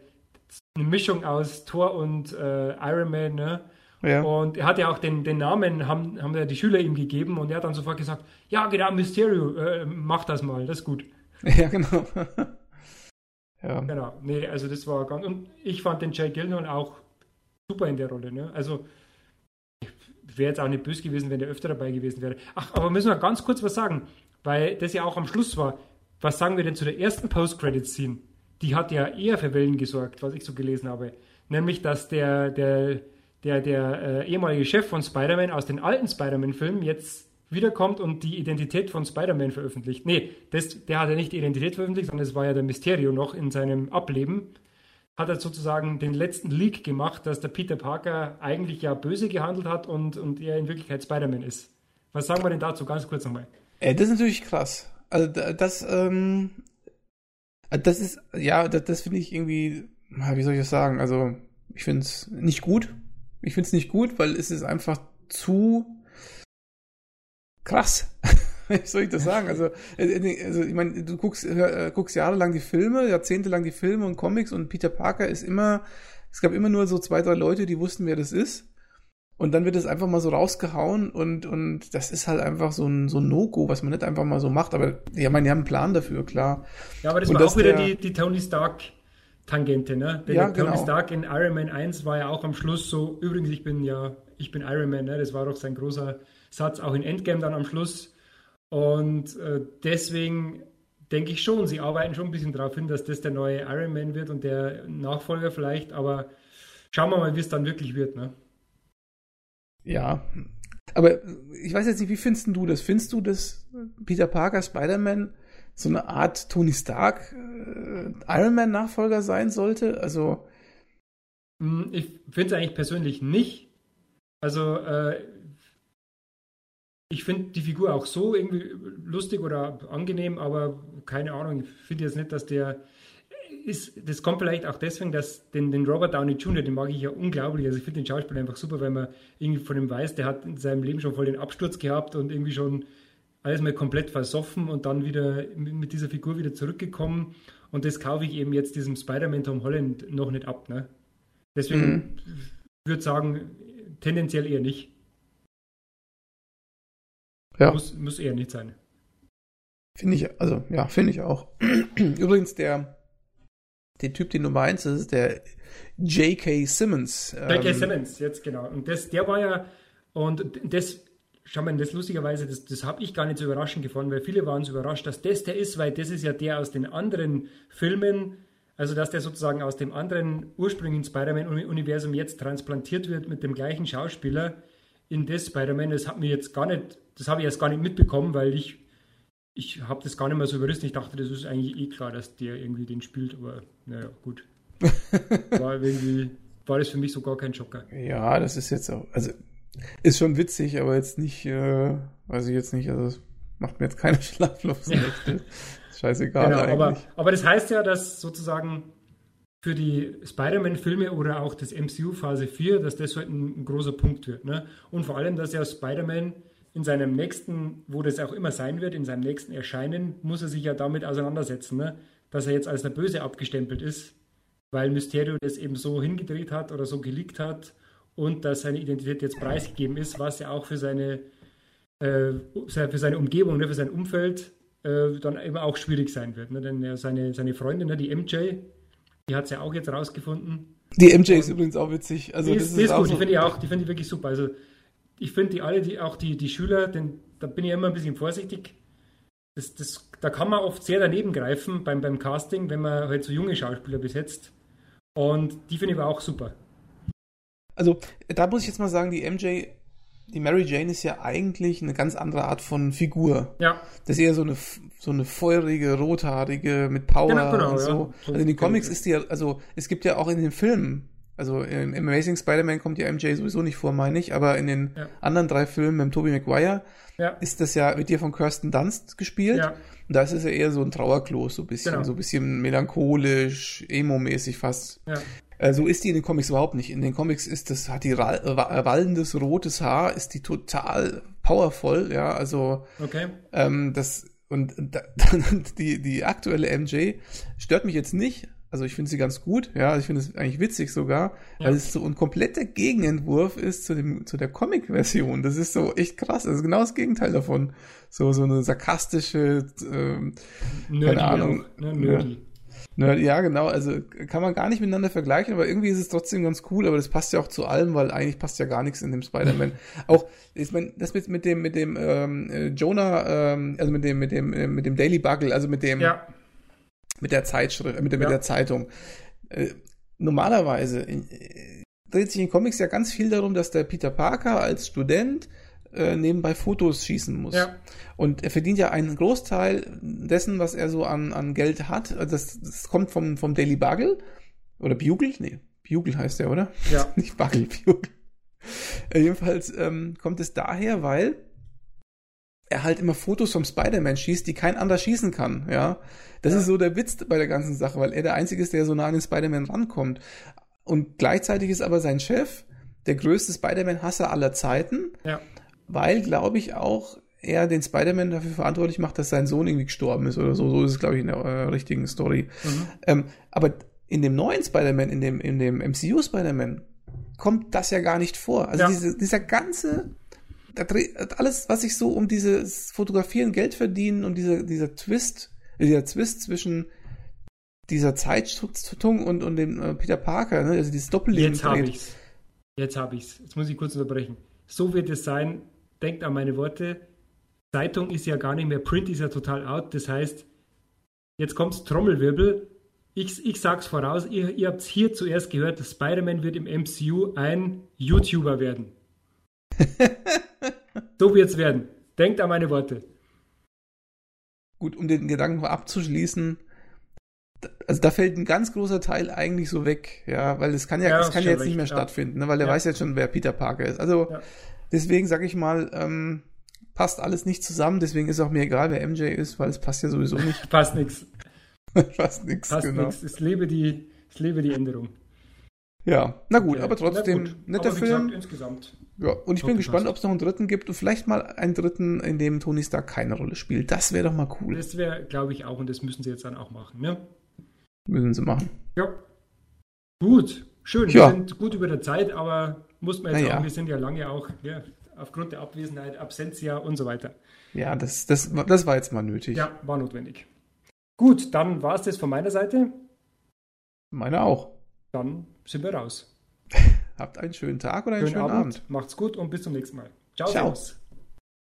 eine Mischung aus Thor und äh, Iron Man, ne? Ja. Und er hat ja auch den, den Namen, haben, haben ja die Schüler ihm gegeben und er hat dann sofort gesagt, ja genau, Mysterio, äh, mach das mal, das ist gut. <laughs> Ja, genau. <laughs> ja. Genau, nee, also das war ganz, und ich fand den Jay Gilnon auch super in der Rolle, ne? Also wäre jetzt auch nicht böse gewesen, wenn der öfter dabei gewesen wäre. Ach, aber müssen wir ganz kurz was sagen, weil das ja auch am Schluss war was sagen wir denn zu der ersten Post-Credit-Scene? Die hat ja eher für Wellen gesorgt, was ich so gelesen habe. Nämlich, dass der, der, der, der äh, ehemalige Chef von Spider-Man aus den alten Spider-Man-Filmen jetzt wiederkommt und die Identität von Spider-Man veröffentlicht. Nee, das, der hat ja nicht die Identität veröffentlicht, sondern es war ja der Mysterio noch in seinem Ableben. Hat er sozusagen den letzten Leak gemacht, dass der Peter Parker eigentlich ja böse gehandelt hat und, und er in Wirklichkeit Spider-Man ist. Was sagen wir denn dazu? Ganz kurz nochmal. Äh, das ist natürlich krass. Also das, ähm, das ist, ja, das, das finde ich irgendwie, wie soll ich das sagen? Also ich finde es nicht gut. Ich finde es nicht gut, weil es ist einfach zu krass. <laughs> <laughs> wie soll ich das sagen? Also, äh, äh, also ich meine, du guckst, äh, guckst jahrelang die Filme, jahrzehntelang die Filme und Comics und Peter Parker ist immer, es gab immer nur so zwei, drei Leute, die wussten, wer das ist. Und dann wird es einfach mal so rausgehauen und, und das ist halt einfach so ein, so ein No-Go, was man nicht einfach mal so macht. Aber ja, meine, die haben einen Plan dafür, klar. Ja, aber das und war auch wieder die, die Tony Stark Tangente, ne? Denn ja, der Tony genau. Stark in Iron Man 1 war ja auch am Schluss so, übrigens, ich bin ja, ich bin Iron Man, ne? Das war doch sein großer Satz, auch in Endgame dann am Schluss. Und äh, deswegen denke ich schon, sie arbeiten schon ein bisschen darauf hin, dass das der neue Iron Man wird und der Nachfolger vielleicht, aber schauen wir mal, wie es dann wirklich wird, ne? Ja. Aber ich weiß jetzt nicht, wie findest du das? Findest du, dass Peter Parker Spider-Man so eine Art Tony Stark äh, Iron Man Nachfolger sein sollte? Also Hm, Ich finde es eigentlich persönlich nicht. Also, äh, ich finde die Figur auch so irgendwie lustig oder angenehm, aber keine Ahnung, ich finde jetzt nicht, dass der ist, das kommt vielleicht auch deswegen, dass den, den Robert Downey Jr., den mag ich ja unglaublich. Also ich finde den Schauspieler einfach super, weil man irgendwie von ihm weiß, der hat in seinem Leben schon voll den Absturz gehabt und irgendwie schon alles mal komplett versoffen und dann wieder mit dieser Figur wieder zurückgekommen. Und das kaufe ich eben jetzt diesem Spider-Man Tom Holland noch nicht ab. Ne? Deswegen würde sagen, tendenziell eher nicht. Ja, Muss, muss eher nicht sein. finde ich, also ja, finde ich auch. <clears throat> Übrigens der der Typ, den du meinst, das ist der J.K. Simmons. J.K. Ähm, Simmons, jetzt genau. Und das, der war ja, und das, schau mal, das lustigerweise, das, das habe ich gar nicht so überraschend gefunden, weil viele waren so überrascht, dass das der ist, weil das ist ja der aus den anderen Filmen, also dass der sozusagen aus dem anderen ursprünglichen Spider-Man-Universum jetzt transplantiert wird mit dem gleichen Schauspieler in das Spider-Man. Das hat mir jetzt gar nicht, das habe ich erst gar nicht mitbekommen, weil ich ich habe das gar nicht mehr so überrissen. Ich dachte, das ist eigentlich eh klar, dass der irgendwie den spielt, aber naja, gut. <laughs> War irgendwie, war das für mich so gar kein Schocker. Ja, das ist jetzt auch, also ist schon witzig, aber jetzt nicht, äh, weiß ich jetzt nicht, also es macht mir jetzt keine <laughs> schlaflosen Ja. Ist Scheißegal Genau, aber, eigentlich. aber das heißt ja, dass sozusagen für die Spider-Man-Filme oder auch das MCU Phase 4, dass das halt ein, ein großer Punkt wird. Ne? Und vor allem, dass ja Spider-Man in seinem nächsten, wo das auch immer sein wird, in seinem nächsten Erscheinen, muss er sich ja damit auseinandersetzen, ne? dass er jetzt als der Böse abgestempelt ist, weil Mysterio das eben so hingedreht hat oder so geleakt hat und dass seine Identität jetzt preisgegeben ist, was ja auch für seine, äh, für seine Umgebung, ne? für sein Umfeld äh, dann eben auch schwierig sein wird. Ne? Denn ja, seine, seine Freundin, ne? die MJ, die hat es ja auch jetzt rausgefunden. Die MJ ist übrigens auch witzig. Also die das ist, die ist auch gut, so, die finde ich auch, die finde ich wirklich super. Also ich finde die alle, die, auch die, die Schüler, denn da bin ich immer ein bisschen vorsichtig. Das, das, da kann man oft sehr daneben greifen beim, beim Casting, wenn man halt so junge Schauspieler besetzt. Und die finde ich aber auch super. Also, da muss ich jetzt mal sagen, die MJ, die Mary Jane ist ja eigentlich eine ganz andere Art von Figur. Ja, Das ist eher so eine, so eine feurige, rothaarige mit Power Genau, genau, und ja. so. So Also in den Comics ist die ja, also es gibt ja auch in den Filmen, also im Amazing Spider-Man kommt die MJ sowieso nicht vor, meine ich, aber in den Ja. anderen drei Filmen mit Tobey Maguire ja, ist das ja, wird ja von Kirsten Dunst gespielt. ja, Und da ist es ja eher so ein Trauerklos, so ein bisschen, Genau. so ein bisschen melancholisch, emo-mäßig fast. ja. Äh, so ist die in den Comics überhaupt nicht. In den Comics ist das, hat die wallendes rotes Haar, ist die total powerful, ja, also Okay. ähm, das und da, <laughs> die die aktuelle MJ stört mich jetzt nicht. Also ich finde sie ganz gut, ja, ich finde es eigentlich witzig sogar, Ja. weil es so ein kompletter Gegenentwurf ist zu dem zu der Comic-Version. Das ist so echt krass. Das ist genau das Gegenteil davon. So so eine sarkastische, ähm, Nerdy Ahnung. auch, ne? Nerdy. ja genau. Also kann man gar nicht miteinander vergleichen, aber irgendwie ist es trotzdem ganz cool. Aber das passt ja auch zu allem, weil eigentlich passt ja gar nichts in dem Spider-Man. <laughs> auch ich meine, das mit mit dem mit dem ähm, äh, Jonah, ähm, also mit dem mit dem äh, mit dem Daily Bugle, also mit dem Ja, mit der Zeitschrift, mit der, mit Ja. der Zeitung. Äh, normalerweise äh, dreht sich in Comics ja ganz viel darum, dass der Peter Parker als Student äh, nebenbei Fotos schießen muss. ja, Und er verdient ja einen Großteil dessen, was er so an, an Geld hat. Das, das kommt vom, vom Daily Bugle. Oder Bugle? Nee, Bugle heißt der, oder? ja, <laughs> Nicht Bugle, Bugle. Äh, jedenfalls ähm, kommt es daher, weil er halt immer Fotos vom Spider-Man schießt, die kein anderer schießen kann, ja. Das Ja. ist so der Witz bei der ganzen Sache, weil er der Einzige ist, der so nah an den Spider-Man rankommt. Und gleichzeitig ist aber sein Chef der größte Spider-Man-Hasser aller Zeiten, ja. weil, glaube ich, auch er den Spider-Man dafür verantwortlich macht, dass sein Sohn irgendwie gestorben ist oder so. So ist es, glaube ich, in der äh, richtigen Story. Mhm. Ähm, aber in dem neuen Spider-Man, in dem, in dem MCU Spider-Man, kommt das ja gar nicht vor. Also Ja. diese, dieser ganze, alles, was sich so um dieses Fotografieren, Geld verdienen und dieser, dieser Twist, äh, dieser Twist zwischen dieser Zeitstruktur und, und dem äh, Peter Parker, ne? also dieses Doppelleben Jetzt habe dreht. ich's. Jetzt habe ich's. Jetzt muss ich kurz unterbrechen. So wird es sein. Denkt an meine Worte. Zeitung ist ja gar nicht mehr, Print ist ja total out. Das heißt, jetzt kommt's Trommelwirbel. Ich, ich sag's voraus, ihr, ihr habt's hier zuerst gehört, dass Spider-Man wird im MCU ein YouTuber werden. So wird's werden. Denkt an meine Worte. Gut, um den Gedanken abzuschließen, da- also da fällt ein ganz großer Teil eigentlich so weg, ja, weil es kann ja, Ja, es kann ja jetzt nicht recht, mehr ja. stattfinden, ne, weil er Ja. weiß jetzt schon, wer Peter Parker ist. Also deswegen sage ich mal, ähm, passt alles nicht zusammen, deswegen ist auch mir egal, wer MJ ist, weil es passt ja sowieso <laughs> nicht. Passt nichts. <laughs> Fast nichts, Passt genau. nichts. Ich lebe die, ich lebe die Änderung. Ja, na gut, aber trotzdem netter Film. Gesagt, insgesamt. Ja, und ich bin gespannt, ob es noch einen dritten gibt und vielleicht mal einen dritten, in dem Tony Stark keine Rolle spielt. Das wäre doch mal cool. Das wäre, glaube ich, auch, und das müssen sie jetzt dann auch machen. Ne? Müssen sie machen. Ja. Gut, schön. Ja. Wir sind gut über der Zeit, aber muss man jetzt Na ja. sagen, wir sind ja lange auch ja, aufgrund der Abwesenheit, Absentia und so weiter. Ja, das, das, das war jetzt mal nötig. Ja, war notwendig. Gut, dann war es das von meiner Seite. Meine auch. Dann sind wir raus. <laughs> Habt einen schönen Tag oder einen Schönen schönen, Abend, Abend. macht's gut und bis zum nächsten Mal. Ciao, Ciao.